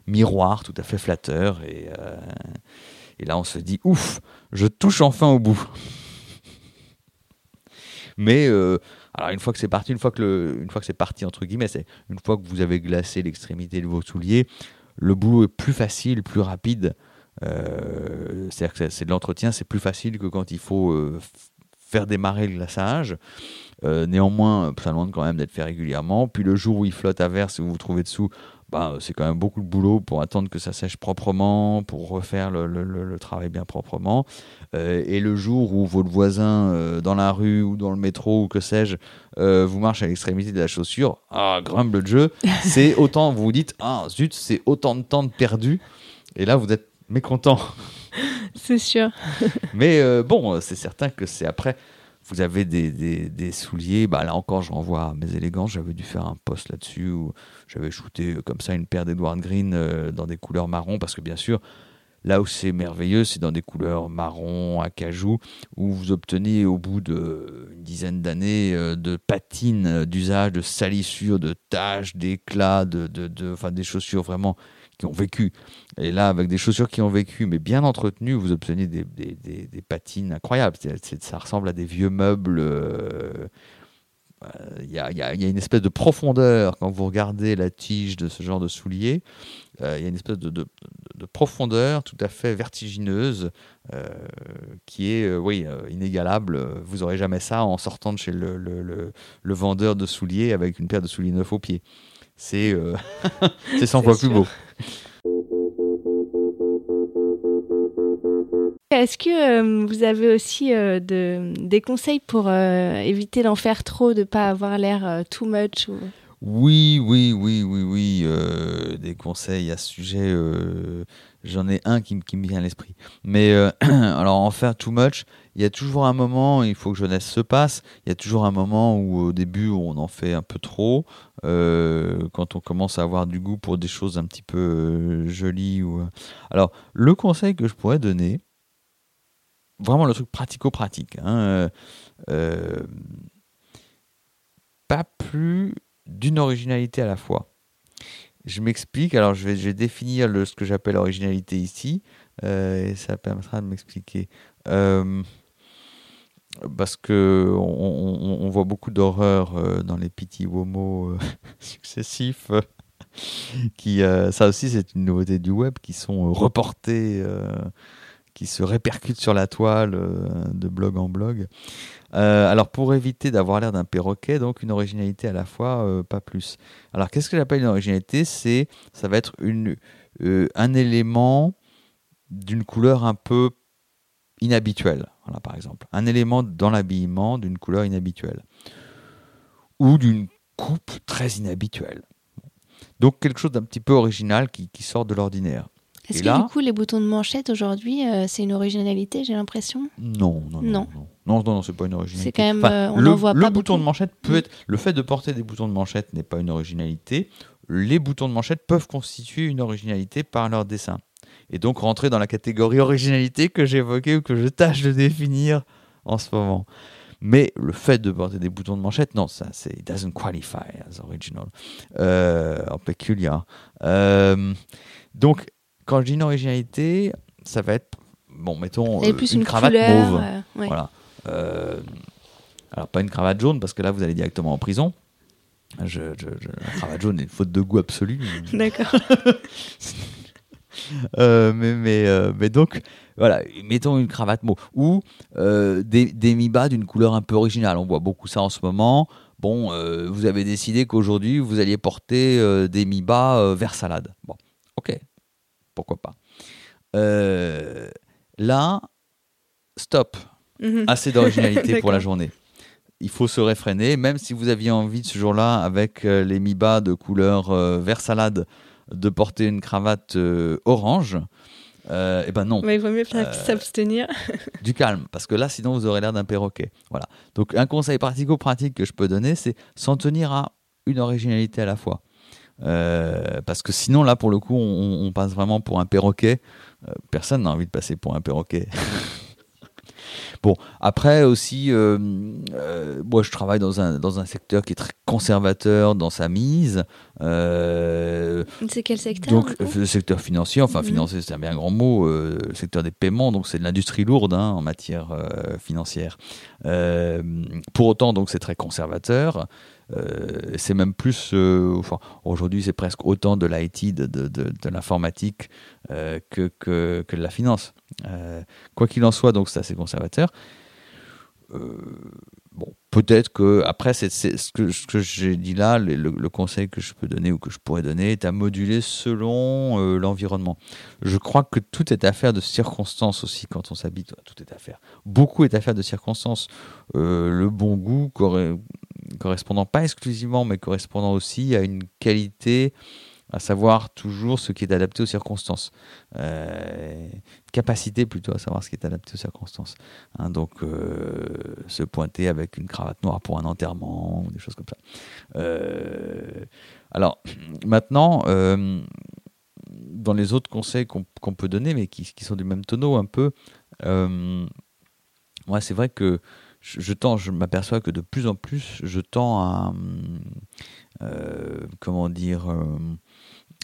miroir tout à fait flatteur, et, et là on se dit, ouf, je touche enfin au bout. Mais alors une fois que c'est parti, une fois que, le, une fois que c'est parti entre guillemets, une fois que vous avez glacé l'extrémité de vos souliers, le boulot est plus facile, plus rapide. Euh, c'est-à-dire que c'est de l'entretien, c'est plus facile que quand il faut euh, faire démarrer le glaçage. Euh, néanmoins, ça demande quand même d'être fait régulièrement. Puis le jour où il flotte à verse et vous vous trouvez dessous, bah, c'est quand même beaucoup de boulot pour attendre que ça sèche proprement, pour refaire le, travail bien proprement. Euh, et le jour où votre voisin euh, dans la rue ou dans le métro ou que sais-je euh, vous marche à l'extrémité de la chaussure, ah, grumble de jeu, c'est autant, vous vous dites, ah zut, c'est autant de temps de perdu. Et là, vous êtes mécontent. C'est sûr. Mais bon, c'est certain que c'est après vous avez des, souliers, bah là encore je renvoie à mes élégances, j'avais dû faire un post là-dessus où j'avais shooté euh, comme ça une paire d'Edward Green euh, dans des couleurs marron, parce que bien sûr, là où c'est merveilleux, c'est dans des couleurs marron, acajou, où vous obtenez au bout d'une dizaine d'années euh, de patines d'usage, de salissures, de taches, d'éclats, de, de, de, des chaussures vraiment qui ont vécu. Et là, avec des chaussures qui ont vécu, mais bien entretenues, vous obtenez des, des, des, patines incroyables. ça ressemble à des vieux meubles. Euh, il y, a, y, a, une espèce de profondeur quand vous regardez la tige de ce genre de soulier. Euh, il y a une espèce de, de, de, profondeur tout à fait vertigineuse euh, qui est, oui, inégalable. Vous n'aurez jamais ça en sortant de chez le, le, le, le, vendeur de souliers avec une paire de souliers neufs aux pieds. C'est 100 fois plus beau. Est-ce que euh, vous avez aussi euh, de, des conseils pour euh, éviter d'en faire trop, de ne pas avoir l'air too much Oui, oui, oui, oui, oui. des conseils à ce sujet, j'en ai un qui, me vient à l'esprit. Mais alors, en faire too much, il y a toujours un moment, il faut que jeunesse se passe, il y a toujours un moment où au début on en fait un peu trop, quand on commence à avoir du goût pour des choses un petit peu jolies. Ou... Alors, le conseil que je pourrais donner, vraiment le truc pratico-pratique. Hein, euh, euh, pas plus d'une originalité à la fois. Je m'explique, alors je vais, définir ce que j'appelle originalité ici, euh, et ça permettra de m'expliquer. Parce que on, voit beaucoup d'horreurs dans les petits womo successifs. qui, ça aussi, c'est une nouveauté du web, qui sont reportés qui se répercute sur la toile euh, de blog en blog. Euh, alors pour éviter d'avoir l'air d'un perroquet, donc une originalité à la fois, euh, pas plus. Alors qu'est-ce que j'appelle une originalité? C'est ça va être une, un élément d'une couleur un peu inhabituelle. Voilà, par exemple, un élément dans l'habillement d'une couleur inhabituelle ou d'une coupe très inhabituelle. Donc quelque chose d'un petit peu original qui sort de l'ordinaire. Est-ce que du coup, les boutons de manchette aujourd'hui, euh, c'est une originalité, j'ai l'impression? Non non, non, non, non, non, c'est pas une originalité. C'est quand même, euh, on le, voit le bouton de manchette peut mm. être, le fait de porter des boutons de manchette n'est pas une originalité. Les boutons de manchette peuvent constituer une originalité par leur dessin, et donc rentrer dans la catégorie originalité que j'évoquais ou que je tâche de définir en ce moment. Mais le fait de porter des boutons de manchette, non, ça, c'est it doesn't qualify as original, euh, en peculiar. Euh, donc quand je dis une originalité, ça va être, bon, mettons, euh, plus une, cravate mauve. Voilà. Euh, alors, pas une cravate jaune, parce que là, vous allez directement en prison. Je, la cravate jaune est une faute de goût absolue. D'accord. mais, mais, mais donc, voilà, mettons une cravate mauve. Ou des, des mi-bas d'une couleur un peu originale. On voit beaucoup ça en ce moment. Bon, vous avez décidé qu'aujourd'hui, vous alliez porter des mi-bas vert salade. Bon, ok, pourquoi pas. Euh, là, stop. Mhm. Assez d'originalité pour la journée. Il faut se réfréner, même si vous aviez envie de ce jour-là, avec euh, les mi-bas de couleur euh, vert salade, de porter une cravate orange. Euh, eh ben non. Mais il vaut mieux s'abstenir. du calme, parce que là, sinon, vous aurez l'air d'un perroquet. Voilà. Donc, un conseil pratico-pratique que je peux donner, c'est s'en tenir à une originalité à la fois. parce que sinon, là, pour le coup, on, passe vraiment pour un perroquet. personne n'a envie de passer pour un perroquet. Bon, après aussi, euh, euh, moi je travaille dans un, dans un secteur qui est très conservateur dans sa mise. Euh, c'est quel secteur Donc le secteur financier, enfin mhm. financier c'est un bien grand mot, le secteur des paiements, donc c'est de l'industrie lourde hein, en matière financière. pour autant, donc c'est très conservateur. C'est même plus, enfin, aujourd'hui c'est presque autant de l'IT, de, de, l'informatique que, que, que, de la finance. Euh, quoi qu'il en soit, donc c'est assez conservateur. Euh, bon, peut-être que après, c'est, ce que, j'ai dit là, le, conseil que je peux donner ou que je pourrais donner est à moduler selon euh, l'environnement. Je crois que tout est affaire de circonstances aussi quand on s'habite. Tout est affaire. Beaucoup est affaire de circonstances. le bon goût correspondant pas exclusivement, mais correspondant aussi à une qualité à savoir toujours ce qui est adapté aux circonstances. Euh, capacité plutôt à savoir ce qui est adapté aux circonstances. Hein, donc euh, se pointer avec une cravate noire pour un enterrement ou des choses comme ça. Euh, alors maintenant, dans les autres conseils qu'on peut donner, mais qui, qui, sont du même tonneau un peu, moi c'est vrai que je, tends, je m'aperçois que de plus en plus, je tends à, comment dire,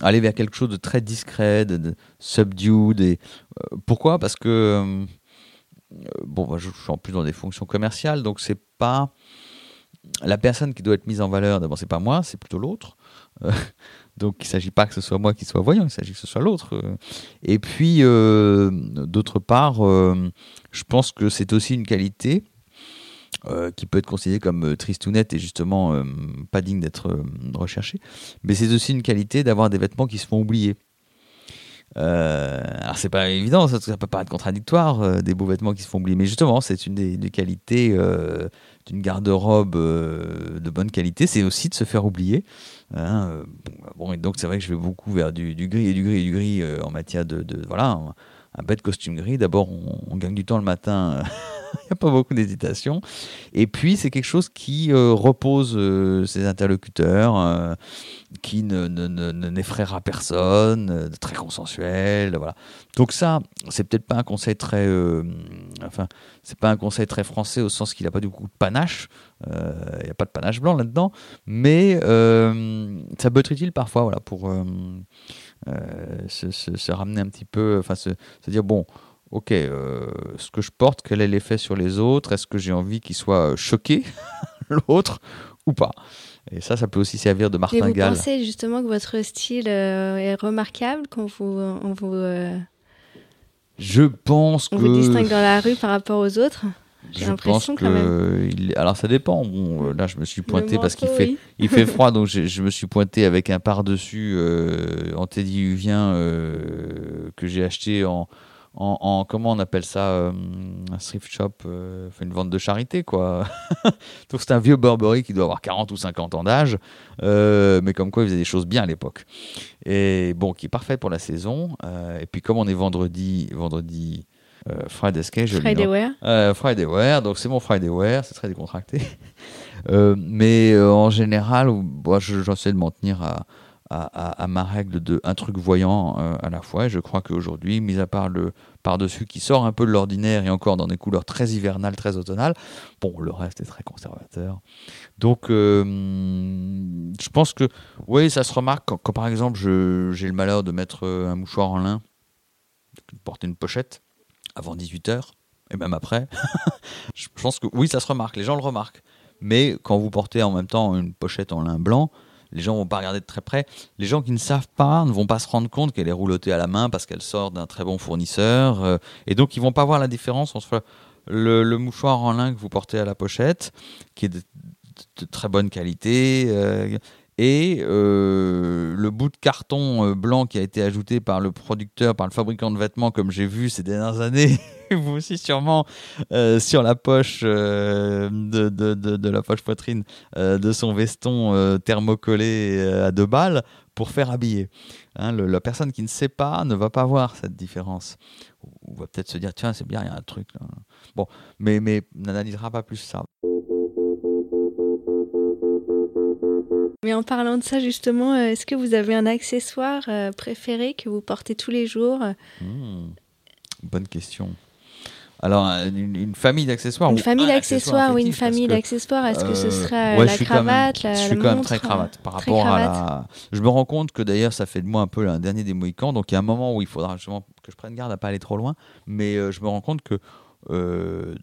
aller vers quelque chose de très discret, de, subdued. Euh, pourquoi? Parce que euh, bon, je, suis en plus dans des fonctions commerciales, donc c'est pas la personne qui doit être mise en valeur. D'abord, c'est pas moi, c'est plutôt l'autre. Euh, donc, il ne s'agit pas que ce soit moi qui soit voyant, il s'agit que ce soit l'autre. Et puis, d'autre part, je pense que c'est aussi une qualité euh, qui peut être considéré comme euh, triste ou net et justement euh, pas digne d'être recherché. Mais c'est aussi une qualité d'avoir des vêtements qui se font oublier. alors c'est pas évident, ça, peut paraître contradictoire, des beaux vêtements qui se font oublier, mais justement c'est une des, qualités d'une garde-robe de bonne qualité, c'est aussi de se faire oublier. Hein, bon, et donc c'est vrai que je vais beaucoup vers du, gris et du gris et du gris en matière de, voilà un, bête costume gris. D'abord on, gagne du temps le matin il n'y a pas beaucoup d'hésitation. Et puis, c'est quelque chose qui euh, repose euh, ses interlocuteurs, euh, qui ne, n'effraiera personne, très consensuel. Voilà. Donc ça, c'est peut-être pas un conseil très... enfin, c'est pas un conseil très français au sens qu'il n'a pas du coup de panache. Il n'y a pas de panache blanc là-dedans. Mais ça peut être utile parfois voilà, pour se, ramener un petit peu... Enfin, se dire, bon ok, euh, ce que je porte, quel est l'effet sur les autres? Est-ce que j'ai envie qu'il soit choqué, l'autre, ou pas? Et ça, ça peut aussi servir de martingale. vous pensez justement que votre style euh, est remarquable quand vous... On vous euh, je pense on que... vous distingue dans la rue par rapport aux autres? J'ai l'impression quand même. Il... Alors ça dépend. Bon, là, je me suis pointé parce qu'il fait, il fait froid, donc je, me suis pointé avec un par-dessus euh, antédiluvien que j'ai acheté en, en, comment on appelle ça euh, un thrift shop euh, une vente de charité quoi. Donc c'est un vieux Burberry qui doit avoir 40 ou 50 ans d'âge euh, mais comme quoi il faisait des choses bien à l'époque. Et bon qui est parfait pour la saison. Et puis comme on est vendredi vendredi Friday Friday Wear. Friday Wear. Donc c'est mon Friday Wear c'est très décontracté. Mais en général moi j'essaie de m'en tenir à à, ma règle de un truc voyant euh, à la fois. Et je crois qu'aujourd'hui, mis à part le par-dessus qui sort un peu de l'ordinaire et encore dans des couleurs très hivernales, très automnales, bon, le reste est très conservateur. Donc, euh, je pense que, oui, ça se remarque quand, par exemple j'ai le malheur de mettre euh, un mouchoir en lin, de porter une pochette avant 18h, et même après. je pense que oui, ça se remarque, les gens le remarquent. Mais quand vous portez en même temps une pochette en lin blanc, les gens vont pas regarder de très près. Les gens qui ne savent pas ne vont pas se rendre compte qu'elle est roulottée à la main parce qu'elle sort d'un très bon fournisseur. Euh, et donc, ils vont pas voir la différence entre le, mouchoir en lin que vous portez à la pochette, qui est de, très bonne qualité, euh, et euh, le bout de carton euh, blanc qui a été ajouté par le producteur, par le fabricant de vêtements, comme j'ai vu ces dernières années, vous aussi sûrement, euh, sur la poche de, la poche poitrine de son veston thermocollé à deux balles pour faire habiller. Hein, la personne qui ne sait pas ne va pas voir cette différence. Ou va peut-être se dire, tiens, c'est bien, il y a un truc. Bon, mais, mais n'analysera pas plus ça. Mais en parlant de ça, justement, euh, est-ce que vous avez un accessoire euh, préféré que vous portez tous les jours hmm, Bonne question. Alors, une, famille d'accessoires Une famille d'accessoires, oui, une famille d'accessoires. Est-ce que ce euh, serait la cravate, la, Je suis quand même très cravate par rapport à la. Je me rends compte que d'ailleurs, ça fait de moi un peu un dernier des Mohicans. Donc, il y a un moment où il faudra justement que je prenne garde à pas aller trop loin. Mais je me rends compte que euh,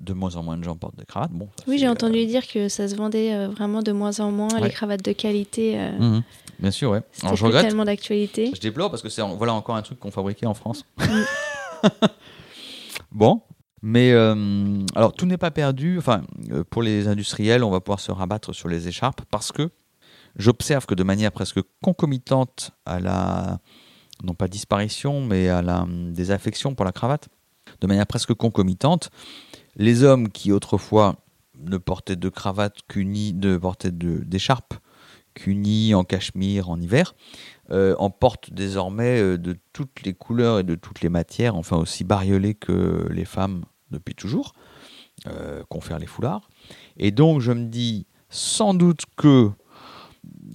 de moins en moins de gens portent des cravates. Bon, oui, j'ai entendu euh, dire que ça se vendait euh, vraiment de moins en moins, les cravates de qualité. Mhm. Bien sûr, ouais. Alors, je regrette. tellement d'actualité. Je déplore parce que c'est voilà encore un truc qu'on fabriquait en France. bon, mais alors tout n'est pas perdu. Enfin, pour les industriels, on va pouvoir se rabattre sur les écharpes parce que j'observe que de manière presque concomitante à la non pas disparition, mais à la désaffection pour la cravate, de manière presque concomitante. Les hommes qui autrefois ne portaient de cravate qu'unie, ne portaient d'écharpe qu'unie en cachemire en hiver, euh, en portent désormais euh, de toutes les couleurs et de toutes les matières, enfin aussi bariolées que les femmes depuis toujours, euh, confèrent les foulards. Et donc je me dis sans doute que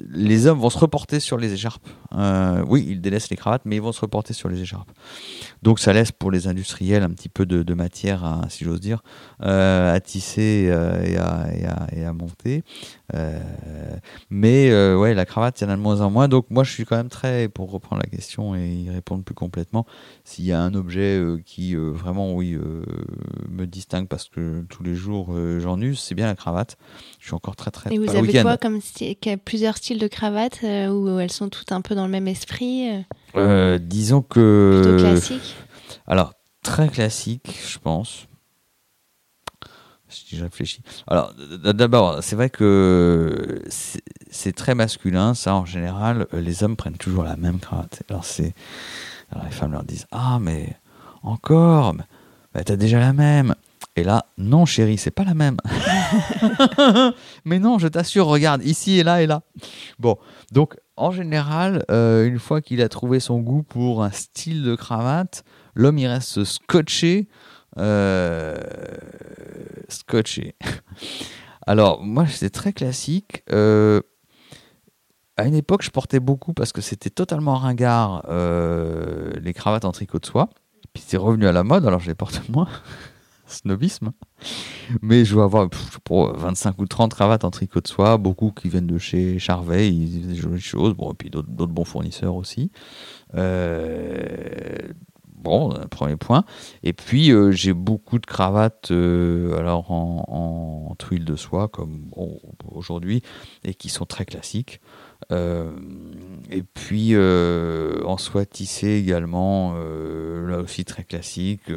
les hommes vont se reporter sur les écharpes. Euh, oui, ils délaissent les cravates, mais ils vont se reporter sur les écharpes. Donc ça laisse pour les industriels un petit peu de, matière, à, si j'ose dire, euh, à tisser euh, et, à, monter. mais ouais, la cravate, il y en a de moins en moins. Donc moi, je suis quand même très, pour reprendre la question et y répondre plus complètement, s'il y a un objet qui vraiment, oui, me distingue parce que tous les jours j'en use, c'est bien la cravate. Je suis encore très très. Et vous avez quoi comme plusieurs styles de cravates où elles sont toutes un peu dans le même esprit euh, euh, Disons que. Plutôt classique Alors, très classique, je pense. Si je réfléchis. Alors, d'abord, c'est vrai que c'est très masculin, ça en général. Les hommes prennent toujours la même cravate. Alors, c'est. Alors, les femmes leur disent Ah, mais encore bah, T'as déjà la même. Et là, non, chérie, c'est pas la même. mais non, je t'assure, regarde, ici et là et là. Bon, donc en général, euh, une fois qu'il a trouvé son goût pour un style de cravate, l'homme il reste scotché. Euh, scotché. Alors, moi, c'est très classique. Euh, à une époque, je portais beaucoup parce que c'était totalement ringard les cravates en tricot de soie. Puis c'est revenu à la mode, alors je les porte moins snobisme. Mais je vais avoir pour 25 ou 30 cravates en tricot de soie, beaucoup qui viennent de chez Charvet, ils des jolies choses, bon, et puis d'autres bons fournisseurs aussi. Euh, bon, premier point. Et puis euh, j'ai beaucoup de cravates euh, alors en, en, tuile de soie, comme aujourd'hui, et qui sont très classiques. et puis en soie tissée également, là aussi très classique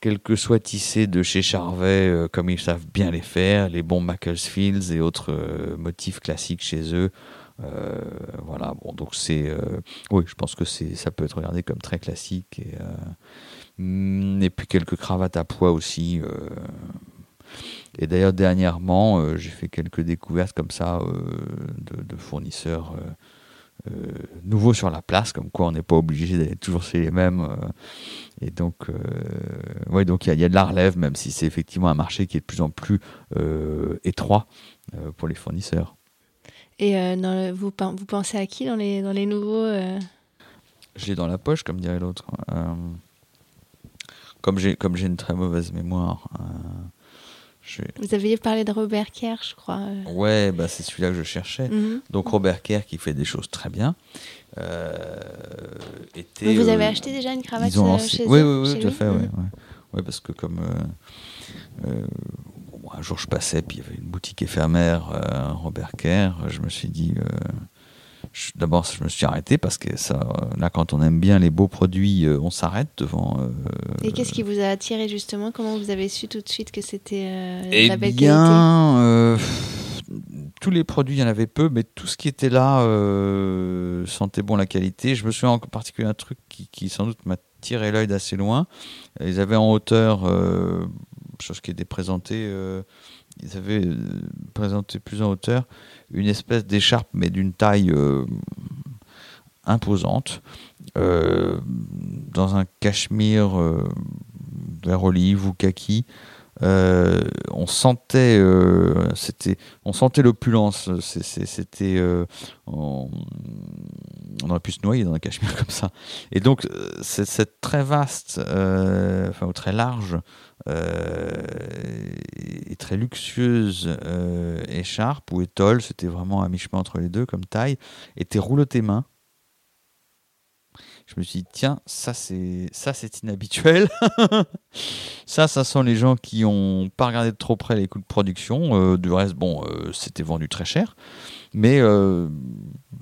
quels que soient tissés de chez Charvet, euh, comme ils savent bien les faire, les bons Macclesfields et autres euh, motifs classiques chez eux. Euh, voilà, bon, donc c'est. oui, je pense que ça peut être regardé comme très classique. Et, puis quelques cravates à poids aussi. et d'ailleurs, dernièrement, j'ai fait quelques découvertes comme ça de, fournisseurs euh, nouveau sur la place, comme quoi on n'est pas obligé d'aller toujours chez les mêmes. Euh, et donc, euh, ouais, donc il y, a de la relève, même si c'est effectivement un marché qui est de plus en plus étroit pour les fournisseurs. Et vous, vous pensez à qui dans les, dans les nouveaux J'ai dans la poche, comme dirait l'autre. comme j'ai comme j'ai une très mauvaise mémoire. Vous aviez parlé de Robert Kerr, je crois. Euh. Ouais, bah c'est celui-là que je cherchais. Mhm. Donc Robert Kerr qui fait des choses très bien. Euh, était, vous avez euh, acheté déjà une cravate chez oui, Oui, oui, tout à fait. Ouais, parce que comme un jour je passais, puis il y avait une boutique éphémère, Robert Kerr, je me suis dit D'abord, je me suis arrêté parce que ça, là, quand on aime bien les beaux produits, euh, on s'arrête devant. Euh, et qu'est-ce qui vous a attiré justement? Comment vous avez su tout de suite que c'était euh, la belle bien, tous les produits, il y en avait peu, mais tout ce qui était là sentait bon la qualité. Je me souviens en particulier un truc qui, qui sans doute m'a tiré l'œil d'assez loin. Ils avaient en hauteur, chose qui était présentée ils avaient euh, présenté plus en hauteur une espèce d'écharpe, mais d'une taille euh, imposante, euh, dans un cachemire vert olive ou kaki. On sentait, c'était, on sentait l'opulence. C'était, on, aurait pu se noyer dans un cachemire comme ça. Et donc, cette très vaste, enfin ou très large euh, et très luxueuse euh, écharpe ou étole, c'était vraiment à mi-chemin entre les deux comme taille, était roulottée main. Je me suis dit, tiens, ça c'est ça c'est inhabituel. ça, ça sont les gens qui ont pas regardé de trop près les coûts de production. Euh, du reste, bon, c'était vendu très cher, mais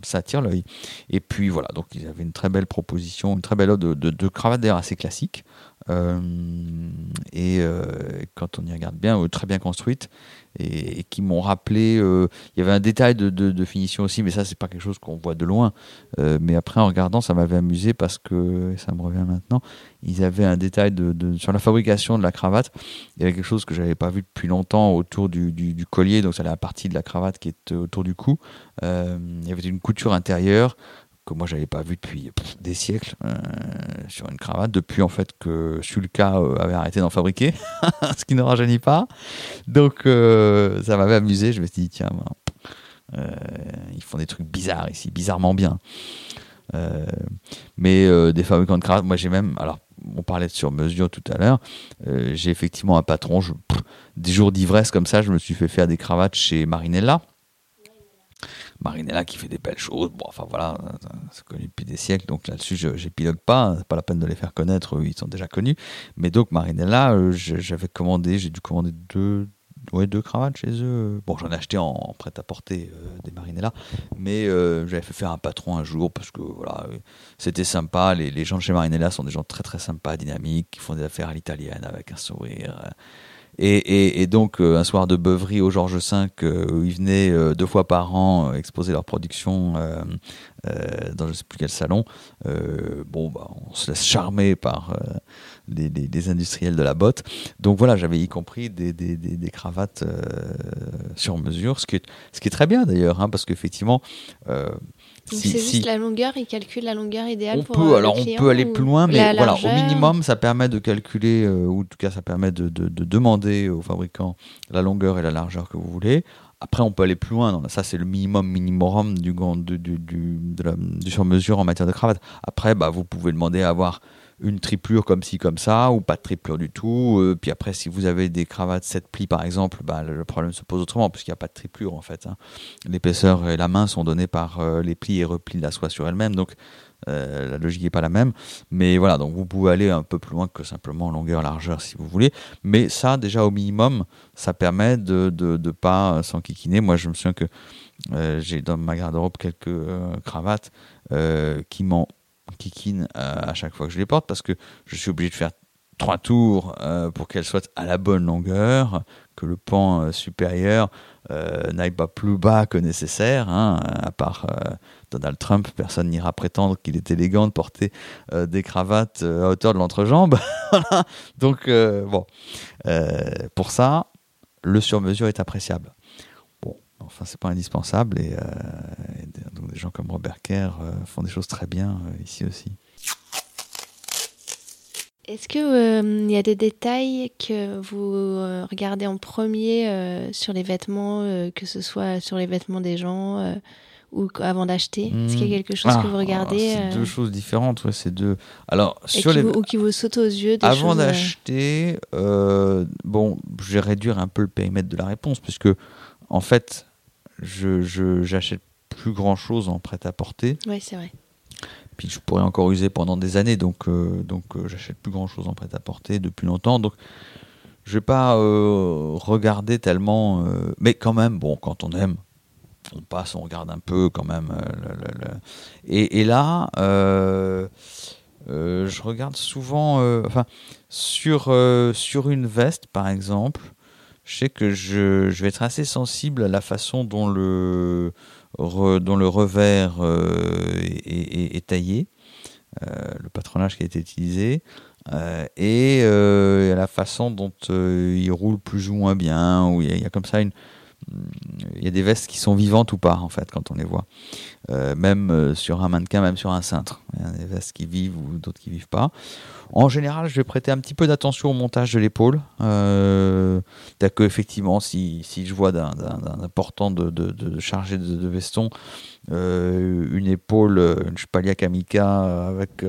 ça attire l'œil. Et puis voilà, donc ils avaient une très belle proposition, une très belle offre de, de, de cravates d'air assez classique. Euh, et euh, quand on y regarde bien, euh, très bien construite, et, qui m'ont rappelé. il y avait un détail de, finition aussi, mais ça, c'est pas quelque chose qu'on voit de loin. mais après, en regardant, ça m'avait amusé parce que, ça me revient maintenant, ils avaient un détail de, sur la fabrication de la cravate. Il y avait quelque chose que j'avais pas vu depuis longtemps autour du, collier, donc c'est la partie de la cravate qui est autour du cou. il y avait une couture intérieure que moi j'avais pas vu depuis des siècles euh, sur une cravate depuis en fait que Sulka euh, avait arrêté d'en fabriquer ce qui ne rajeunit pas. Donc euh, ça m'avait amusé. Je me suis dit tiens ben, ils font des trucs bizarres ici bizarrement bien. Mais des fabricants de cravates moi j'ai même alors on parlait de sur mesure tout à l'heure j'ai effectivement un patron des jours d'ivresse comme ça je me suis fait faire des cravates chez Marinella Marinella qui fait des belles choses. Bon, enfin voilà, c'est connu depuis des siècles, donc là-dessus, je n'épilogue pas. C'est pas la peine de les faire connaître, ils sont déjà connus. Mais donc, Marinella, euh, j'avais commandé, j'ai dû commander deux, ouais, deux cravates chez eux. Bon, j'en ai acheté en, prêt-à-porter euh, des Marinella, mais euh, j'avais fait faire un patron un jour parce que voilà, c'était sympa. Les, les, gens de chez Marinella sont des gens très très sympas, dynamiques, qui font des affaires à l'italienne avec un sourire. Et, donc, euh, un soir de beuverie au Georges V, euh, où ils venaient euh, deux fois par an exposer leur production dans je ne sais plus quel salon, bon, bah, on se laisse charmer par les, industriels de la botte. Donc voilà, j'avais y compris des, cravates sur mesure, ce qui est, ce qui est très bien d'ailleurs, hein, parce qu'effectivement, c'est juste la longueur, il calcule la longueur idéale on pour peut, euh, alors on peut aller plus loin, mais voilà, au minimum, ça permet de calculer, euh, ou en tout cas, ça permet de, de, demander au fabricant la longueur et la largeur que vous voulez. Après, on peut aller plus loin. ça, c'est le minimum minimum du, du, du, du, du sur-mesure en matière de cravate. Après, bah, vous pouvez demander à avoir une triplure comme ci, comme ça, ou pas de triplure du tout. Euh, puis après, si vous avez des cravates 7 plis, par exemple, bah, le problème se pose autrement, puisqu'il n'y a pas de triplure, en fait. Hein. L'épaisseur et la main sont données par euh, les plis et replis de la soie sur elle-même, donc euh, la logique n'est pas la même. Mais voilà, donc vous pouvez aller un peu plus loin que simplement longueur, largeur, si vous voulez. Mais ça, déjà, au minimum, ça permet de ne de, pas s'enquiquiner. Moi, je me souviens que j'ai dans ma garde-robe quelques cravates qui m'ont euh, à chaque fois que je les porte parce que je suis obligé de faire trois tours euh, pour qu'elles soient à la bonne longueur, que le pan euh, supérieur n'aille pas plus bas que nécessaire. Hein, à part Donald Trump, personne n'ira prétendre qu'il est élégant de porter des cravates à hauteur de l'entrejambe. Donc, bon, pour ça, le sur-mesure est appréciable. Enfin, c'est pas indispensable et, euh, donc des gens comme Robert Kerr euh, font des choses très bien euh, ici aussi. Est-ce qu'il y a des détails que vous regardez en premier sur les vêtements, que ce soit sur les vêtements des gens ou avant d'acheter? Est-ce qu'il y a quelque chose que vous ah, regardez C'est deux choses différentes, ouais, c'est deux. Alors sur les ou qui vous saute aux yeux. Des avant d'acheter, bon, je vais réduire un peu le périmètre de la réponse puisque en fait, je j'achète plus grand chose en prêt-à-porter. Oui, c'est vrai. Puis je pourrais encore user pendant des années, donc, euh, donc euh, j'achète plus grand chose en prêt-à-porter depuis longtemps. Donc je vais pas euh, regarder tellement, mais quand même, bon, quand on aime, on passe, on regarde un peu quand même. Et, et, là, je regarde souvent, enfin, sur, sur une veste par exemple, je sais que je, vais être assez sensible à la façon dont le, dont le revers est, taillé, le patronage qui a été utilisé. et à la façon dont il roule plus ou moins bien, où il y, a comme ça une, il y a des vestes qui sont vivantes ou pas en fait quand on les voit. Euh, même euh, sur un mannequin, même sur un cintre. Il y a des vestes qui vivent ou d'autres qui vivent pas. En général, je vais prêter un petit peu d'attention au montage de l'épaule. Euh, que effectivement, si, si je vois d'un de, de, chargé de, de veston euh, une épaule, une Spalia Kamika avec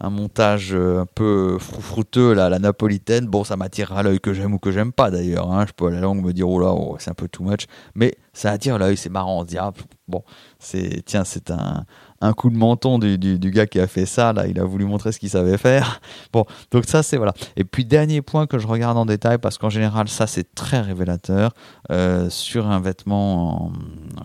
un montage un peu froufrouteux, là, la napolitaine, bon, ça m'attirera l'œil que j'aime ou que j'aime pas d'ailleurs. Hein. Je peux à la langue me dire, oh là, oh, c'est un peu too much. Mais ça attire l'œil, c'est marrant. On se dit, ah, bon, c'est, tiens, c'est un, un coup de menton du, gars qui a fait ça. Là, il a voulu montrer ce qu'il savait faire. Bon, donc ça, c'est voilà. Et puis, dernier point que je regarde en détail, parce qu'en général, ça, c'est très révélateur. Euh, sur un vêtement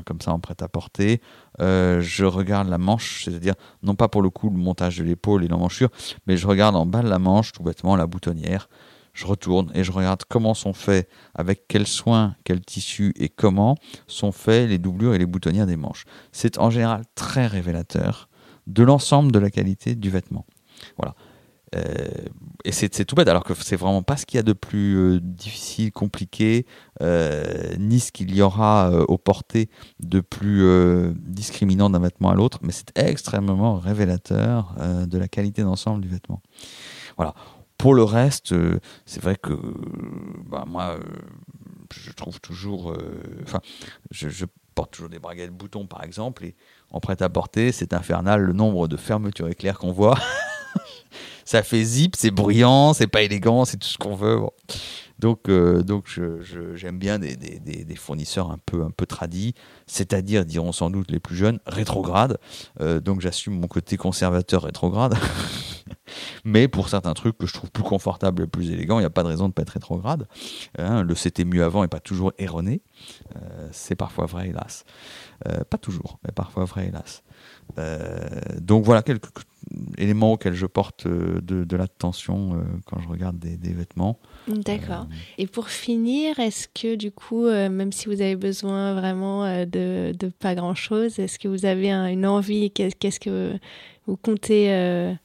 comme ça en prêt-à-porter, euh, je regarde la manche, c'est-à-dire, non pas pour le coup le montage de l'épaule et l'emmanchure, mais je regarde en bas de la manche, tout bêtement, la boutonnière je retourne et je regarde comment sont faits, avec quel soin, quel tissu et comment sont faits les doublures et les boutonnières des manches. C'est en général très révélateur de l'ensemble de la qualité du vêtement. Voilà. Euh, et c'est tout bête, alors que c'est vraiment pas ce qu'il y a de plus euh, difficile, compliqué, euh, ni ce qu'il y aura au porté de plus discriminant d'un vêtement à l'autre, mais c'est extrêmement révélateur de la qualité d'ensemble du vêtement. Voilà. Pour le reste, euh, c'est vrai que bah, moi, euh, je trouve toujours. Euh, enfin, je, porte toujours des braguettes boutons, par exemple, et en prêt-à-porter, c'est infernal le nombre de fermetures éclairs qu'on voit. ça fait zip, c'est bruyant, c'est pas élégant, c'est tout ce qu'on veut. Donc, donc j'aime bien des, des, des, fournisseurs un peu, un peu tradis, c'est-à-dire, diront sans doute les plus jeunes, rétrogrades. donc j'assume mon côté conservateur rétrograde. Mais pour certains trucs que je trouve plus confortables et plus élégants, il n'y a pas de raison de ne pas être rétrograde. Hein, le c'était mieux avant n'est pas toujours erroné. Euh, c'est parfois vrai, hélas. Euh, pas toujours, mais parfois vrai, hélas. Euh, donc voilà quelques éléments auxquels je porte de, l'attention quand je regarde des, vêtements. D'accord. Et pour finir, est-ce que du coup, même si vous avez besoin vraiment de, pas grand-chose, est-ce que vous avez une envie? Qu'est-ce que vous comptez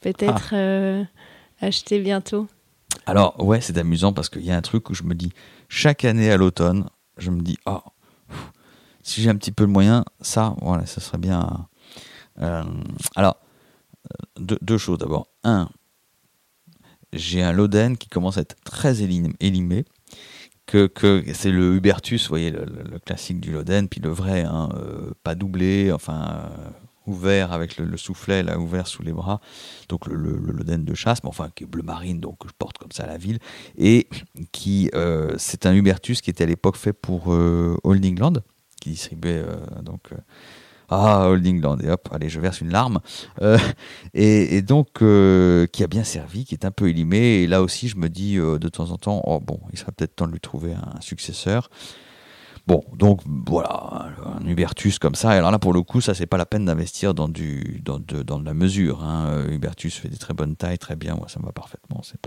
peut-être euh, acheter bientôt Alors, ouais, c'est amusant parce qu'il y a un truc où je me dis, chaque année à l'automne, je me dis, oh, si j'ai un petit peu de moyen, ça, voilà, ça serait bien. Euh, alors, euh, deux, choses d'abord. Un, j'ai un Loden qui commence à être très élimé. Que, que c'est le Hubertus, vous voyez, le, classique du Loden, puis le vrai, hein, pas doublé, enfin, ouvert avec le, soufflet là ouvert sous les bras, donc le, le, de chasse, mais enfin qui est bleu marine, donc je porte comme ça à la ville, et qui euh, c'est un Hubertus qui était à l'époque fait pour euh, Old England, qui distribuait euh, donc ah Old England et hop, allez je verse une larme, et, donc qui a bien servi, qui est un peu élimé, et là aussi je me dis de temps en temps, oh bon, il serait peut-être temps de lui trouver un successeur. Bon, donc voilà, un Hubertus comme ça. alors là, pour le coup, ça, c'est pas la peine d'investir dans, du, dans, de, la mesure. Hein. Hubertus fait des très bonnes tailles, très bien. Moi, ça me va parfaitement. C'est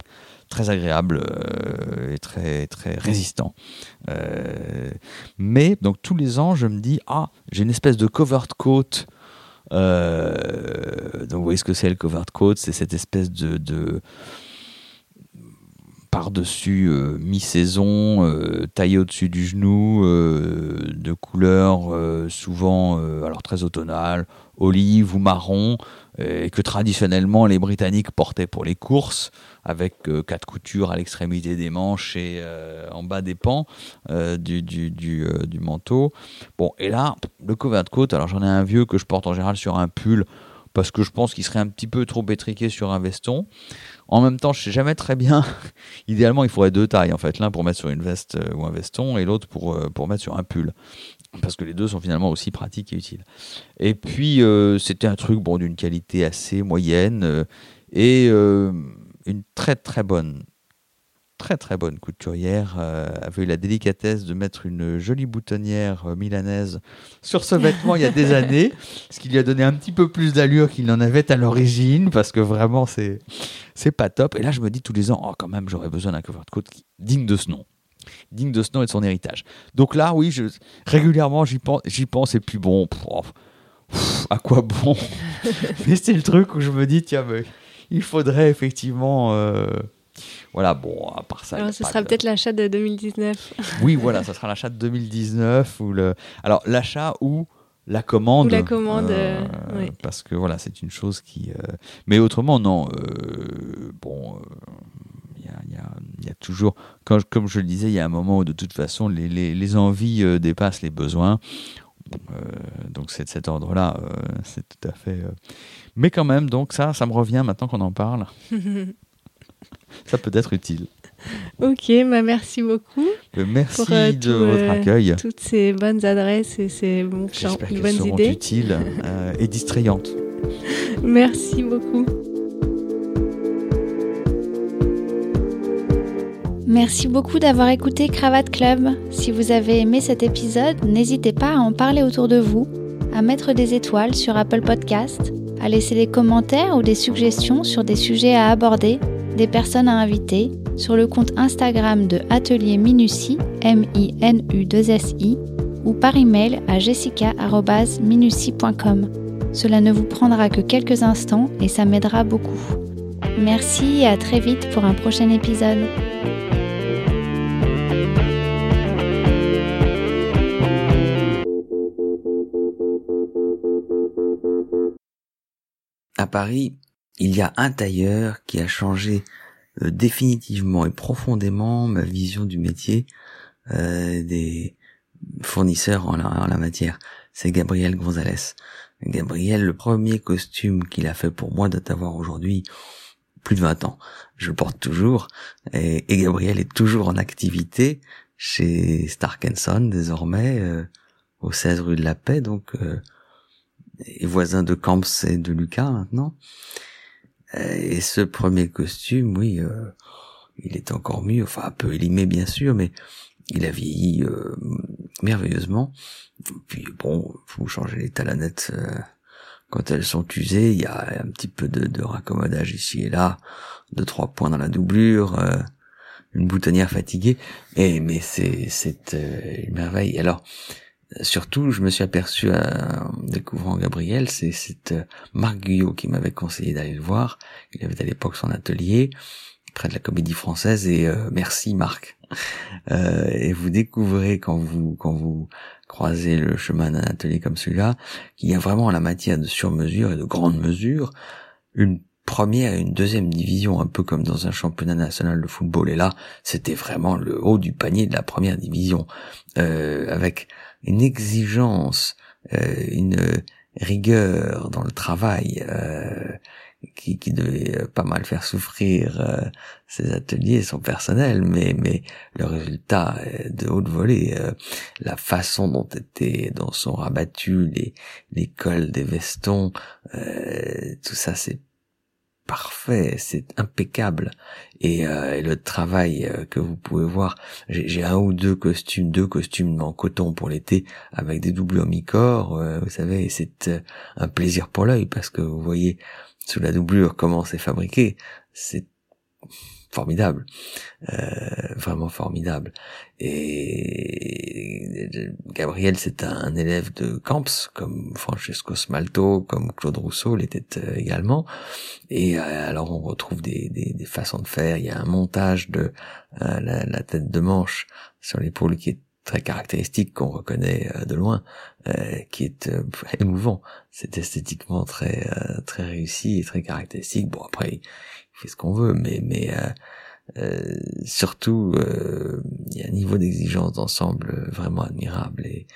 très agréable euh, et très, très résistant. Euh, mais, donc, tous les ans, je me dis, ah, j'ai une espèce de covered coat. Euh, donc, vous voyez ce que c'est le covered coat? C'est cette espèce de par-dessus euh, mi-saison, euh, taillé au-dessus du genou, euh, de couleur souvent alors très automnale, olive ou marron, et que traditionnellement les Britanniques portaient pour les courses, avec quatre coutures à l'extrémité des manches et en bas des pans du, du, du, du, manteau. Bon, et là, le cover de côte, alors j'en ai un vieux que je porte en général sur un pull, parce que je pense qu'il serait un petit peu trop étriqué sur un veston. En même temps, je sais jamais très bien. Idéalement, il faudrait deux tailles en fait, l'un pour mettre sur une veste euh, ou un veston et l'autre pour, euh, pour mettre sur un pull. Parce que les deux sont finalement aussi pratiques et utiles. Et puis, euh, c'était un truc bon, d'une qualité assez moyenne et une très très bonne très très bonne couturière euh, avait eu la délicatesse de mettre une jolie boutonnière euh, milanaise sur ce vêtement il y a des années, ce qui lui a donné un petit peu plus d'allure qu'il n'en avait à l'origine, parce que vraiment c'est c'est pas top. Et là je me dis tous les ans, oh quand même j'aurais besoin d'un cover de coat digne de ce nom. digne de ce nom et de son héritage. Donc là, oui, je, régulièrement, j'y pense, j'y pense, et puis bon, à quoi bon? Mais c'est le truc où je me dis, tiens, mais il faudrait effectivement. Euh, voilà, bon, à part ça. Alors, ce sera peut-être l'achat de 2019. oui, voilà, ce sera l'achat de 2019. Ou le... Alors, l'achat ou la commande. Ou la commande. Euh, parce que voilà, c'est une chose qui. Mais autrement, non. bon il y a, toujours, comme je le disais, il y a un moment où de toute façon les, envies euh, dépassent les besoins. Euh, donc c'est de cet ordre-là, euh, c'est tout à fait. Mais quand même, donc ça, ça me revient maintenant qu'on en parle. ça peut être utile. Ok, bah merci beaucoup. Merci de votre accueil. Toutes ces bonnes adresses et ces bonnes idées. utiles et distrayantes. Merci beaucoup. Merci beaucoup d'avoir écouté Cravate Club. Si vous avez aimé cet épisode, n'hésitez pas à en parler autour de vous, à mettre des étoiles sur Apple Podcast, à laisser des commentaires ou des suggestions sur des sujets à aborder, des personnes à inviter, sur le compte Instagram de Atelier Minutie, M-I-N-U-2-S-I, ou par email à jessica.minutie.com. Cela ne vous prendra que quelques instants et ça m'aidera beaucoup. Merci et à très vite pour un prochain épisode. À Paris, il y a un tailleur qui a changé euh, définitivement et profondément ma vision du métier euh, des fournisseurs en la, matière. C'est Gabriel Gonzalez. Gabriel, le premier costume qu'il a fait pour moi date d'avoir aujourd'hui plus de 20 ans. Je porte toujours et, Gabriel est toujours en activité chez Stark Son désormais euh, au 16 rue de la Paix donc et voisin de Camps et de Lucas maintenant. Euh, et ce premier costume, oui, euh, il est encore mieux, enfin un peu élimé bien sûr, mais il a vieilli euh, merveilleusement. Puis bon, faut changer les talanettes quand elles sont usées. Il y a un petit peu de, raccommodage ici et là, deux trois points dans la doublure, une boutonnière fatiguée. Et mais c'est c'est une merveille. Alors surtout, je me suis aperçu euh, en découvrant Gabriel, c'est cette euh, Marc Guyot qui m'avait conseillé d'aller le voir. Il avait à l'époque son atelier près de la Comédie Française et euh, merci Marc. et vous découvrez quand vous quand vous croisez le chemin d'un atelier comme celui-là qu'il y a vraiment en la matière de sur-mesure et de grande mesure une première et une deuxième division, un peu comme dans un championnat national de football. Et là, c'était vraiment le haut du panier de la première division, avec une exigence, euh, une rigueur dans le travail euh, qui, qui, devait euh, pas mal faire souffrir ses ateliers, son personnel, mais mais le résultat de haute volée, la façon dont étaient, dont sont rabattus les les cols des vestons, tout ça c'est parfait, c'est impeccable. Et, euh, le travail euh, que vous pouvez voir, j'ai un ou deux costumes, deux costumes en coton pour l'été avec des doublures mi-corps, euh, vous savez, c'est un plaisir pour l'œil parce que vous voyez sous la doublure comment c'est fabriqué. C'est formidable, euh, vraiment formidable. Et Gabriel, c'est un élève de Camps, comme Francesco Smalto, comme Claude Rousseau l'était euh, également. Et euh, alors on retrouve des, des, des, façons de faire. Il y a un montage de la, la, tête de manche sur l'épaule qui est très caractéristique qu'on reconnaît de loin, qui est émouvant. C'est esthétiquement très très réussi et très caractéristique. Bon après, fait ce qu'on veut, mais mais euh, euh, surtout euh, il y a un niveau d'exigence d'ensemble vraiment admirable et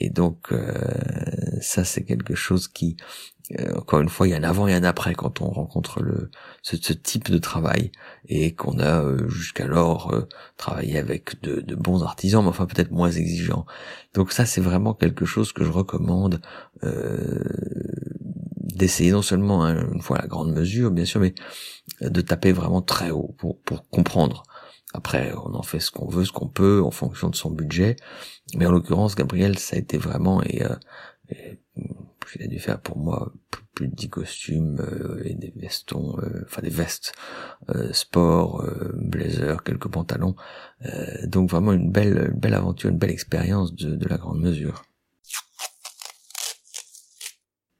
et donc ça c'est quelque chose qui encore une fois il y a un avant et un après quand on rencontre le ce, ce type de travail et qu'on a jusqu'alors travaillé avec de, de, bons artisans mais enfin peut-être moins exigeants. Donc ça c'est vraiment quelque chose que je recommande d'essayer non seulement hein, une fois la grande mesure bien sûr mais de taper vraiment très haut pour, pour comprendre. Après, on en fait ce qu'on veut, ce qu'on peut, en fonction de son budget. Mais en l'occurrence, Gabriel, ça a été vraiment, et, euh, il a dû faire pour moi plus de 10 costumes et des vestons, enfin des vestes, sport, blazer, quelques pantalons. donc vraiment une belle, belle aventure, une belle expérience de, de la grande mesure.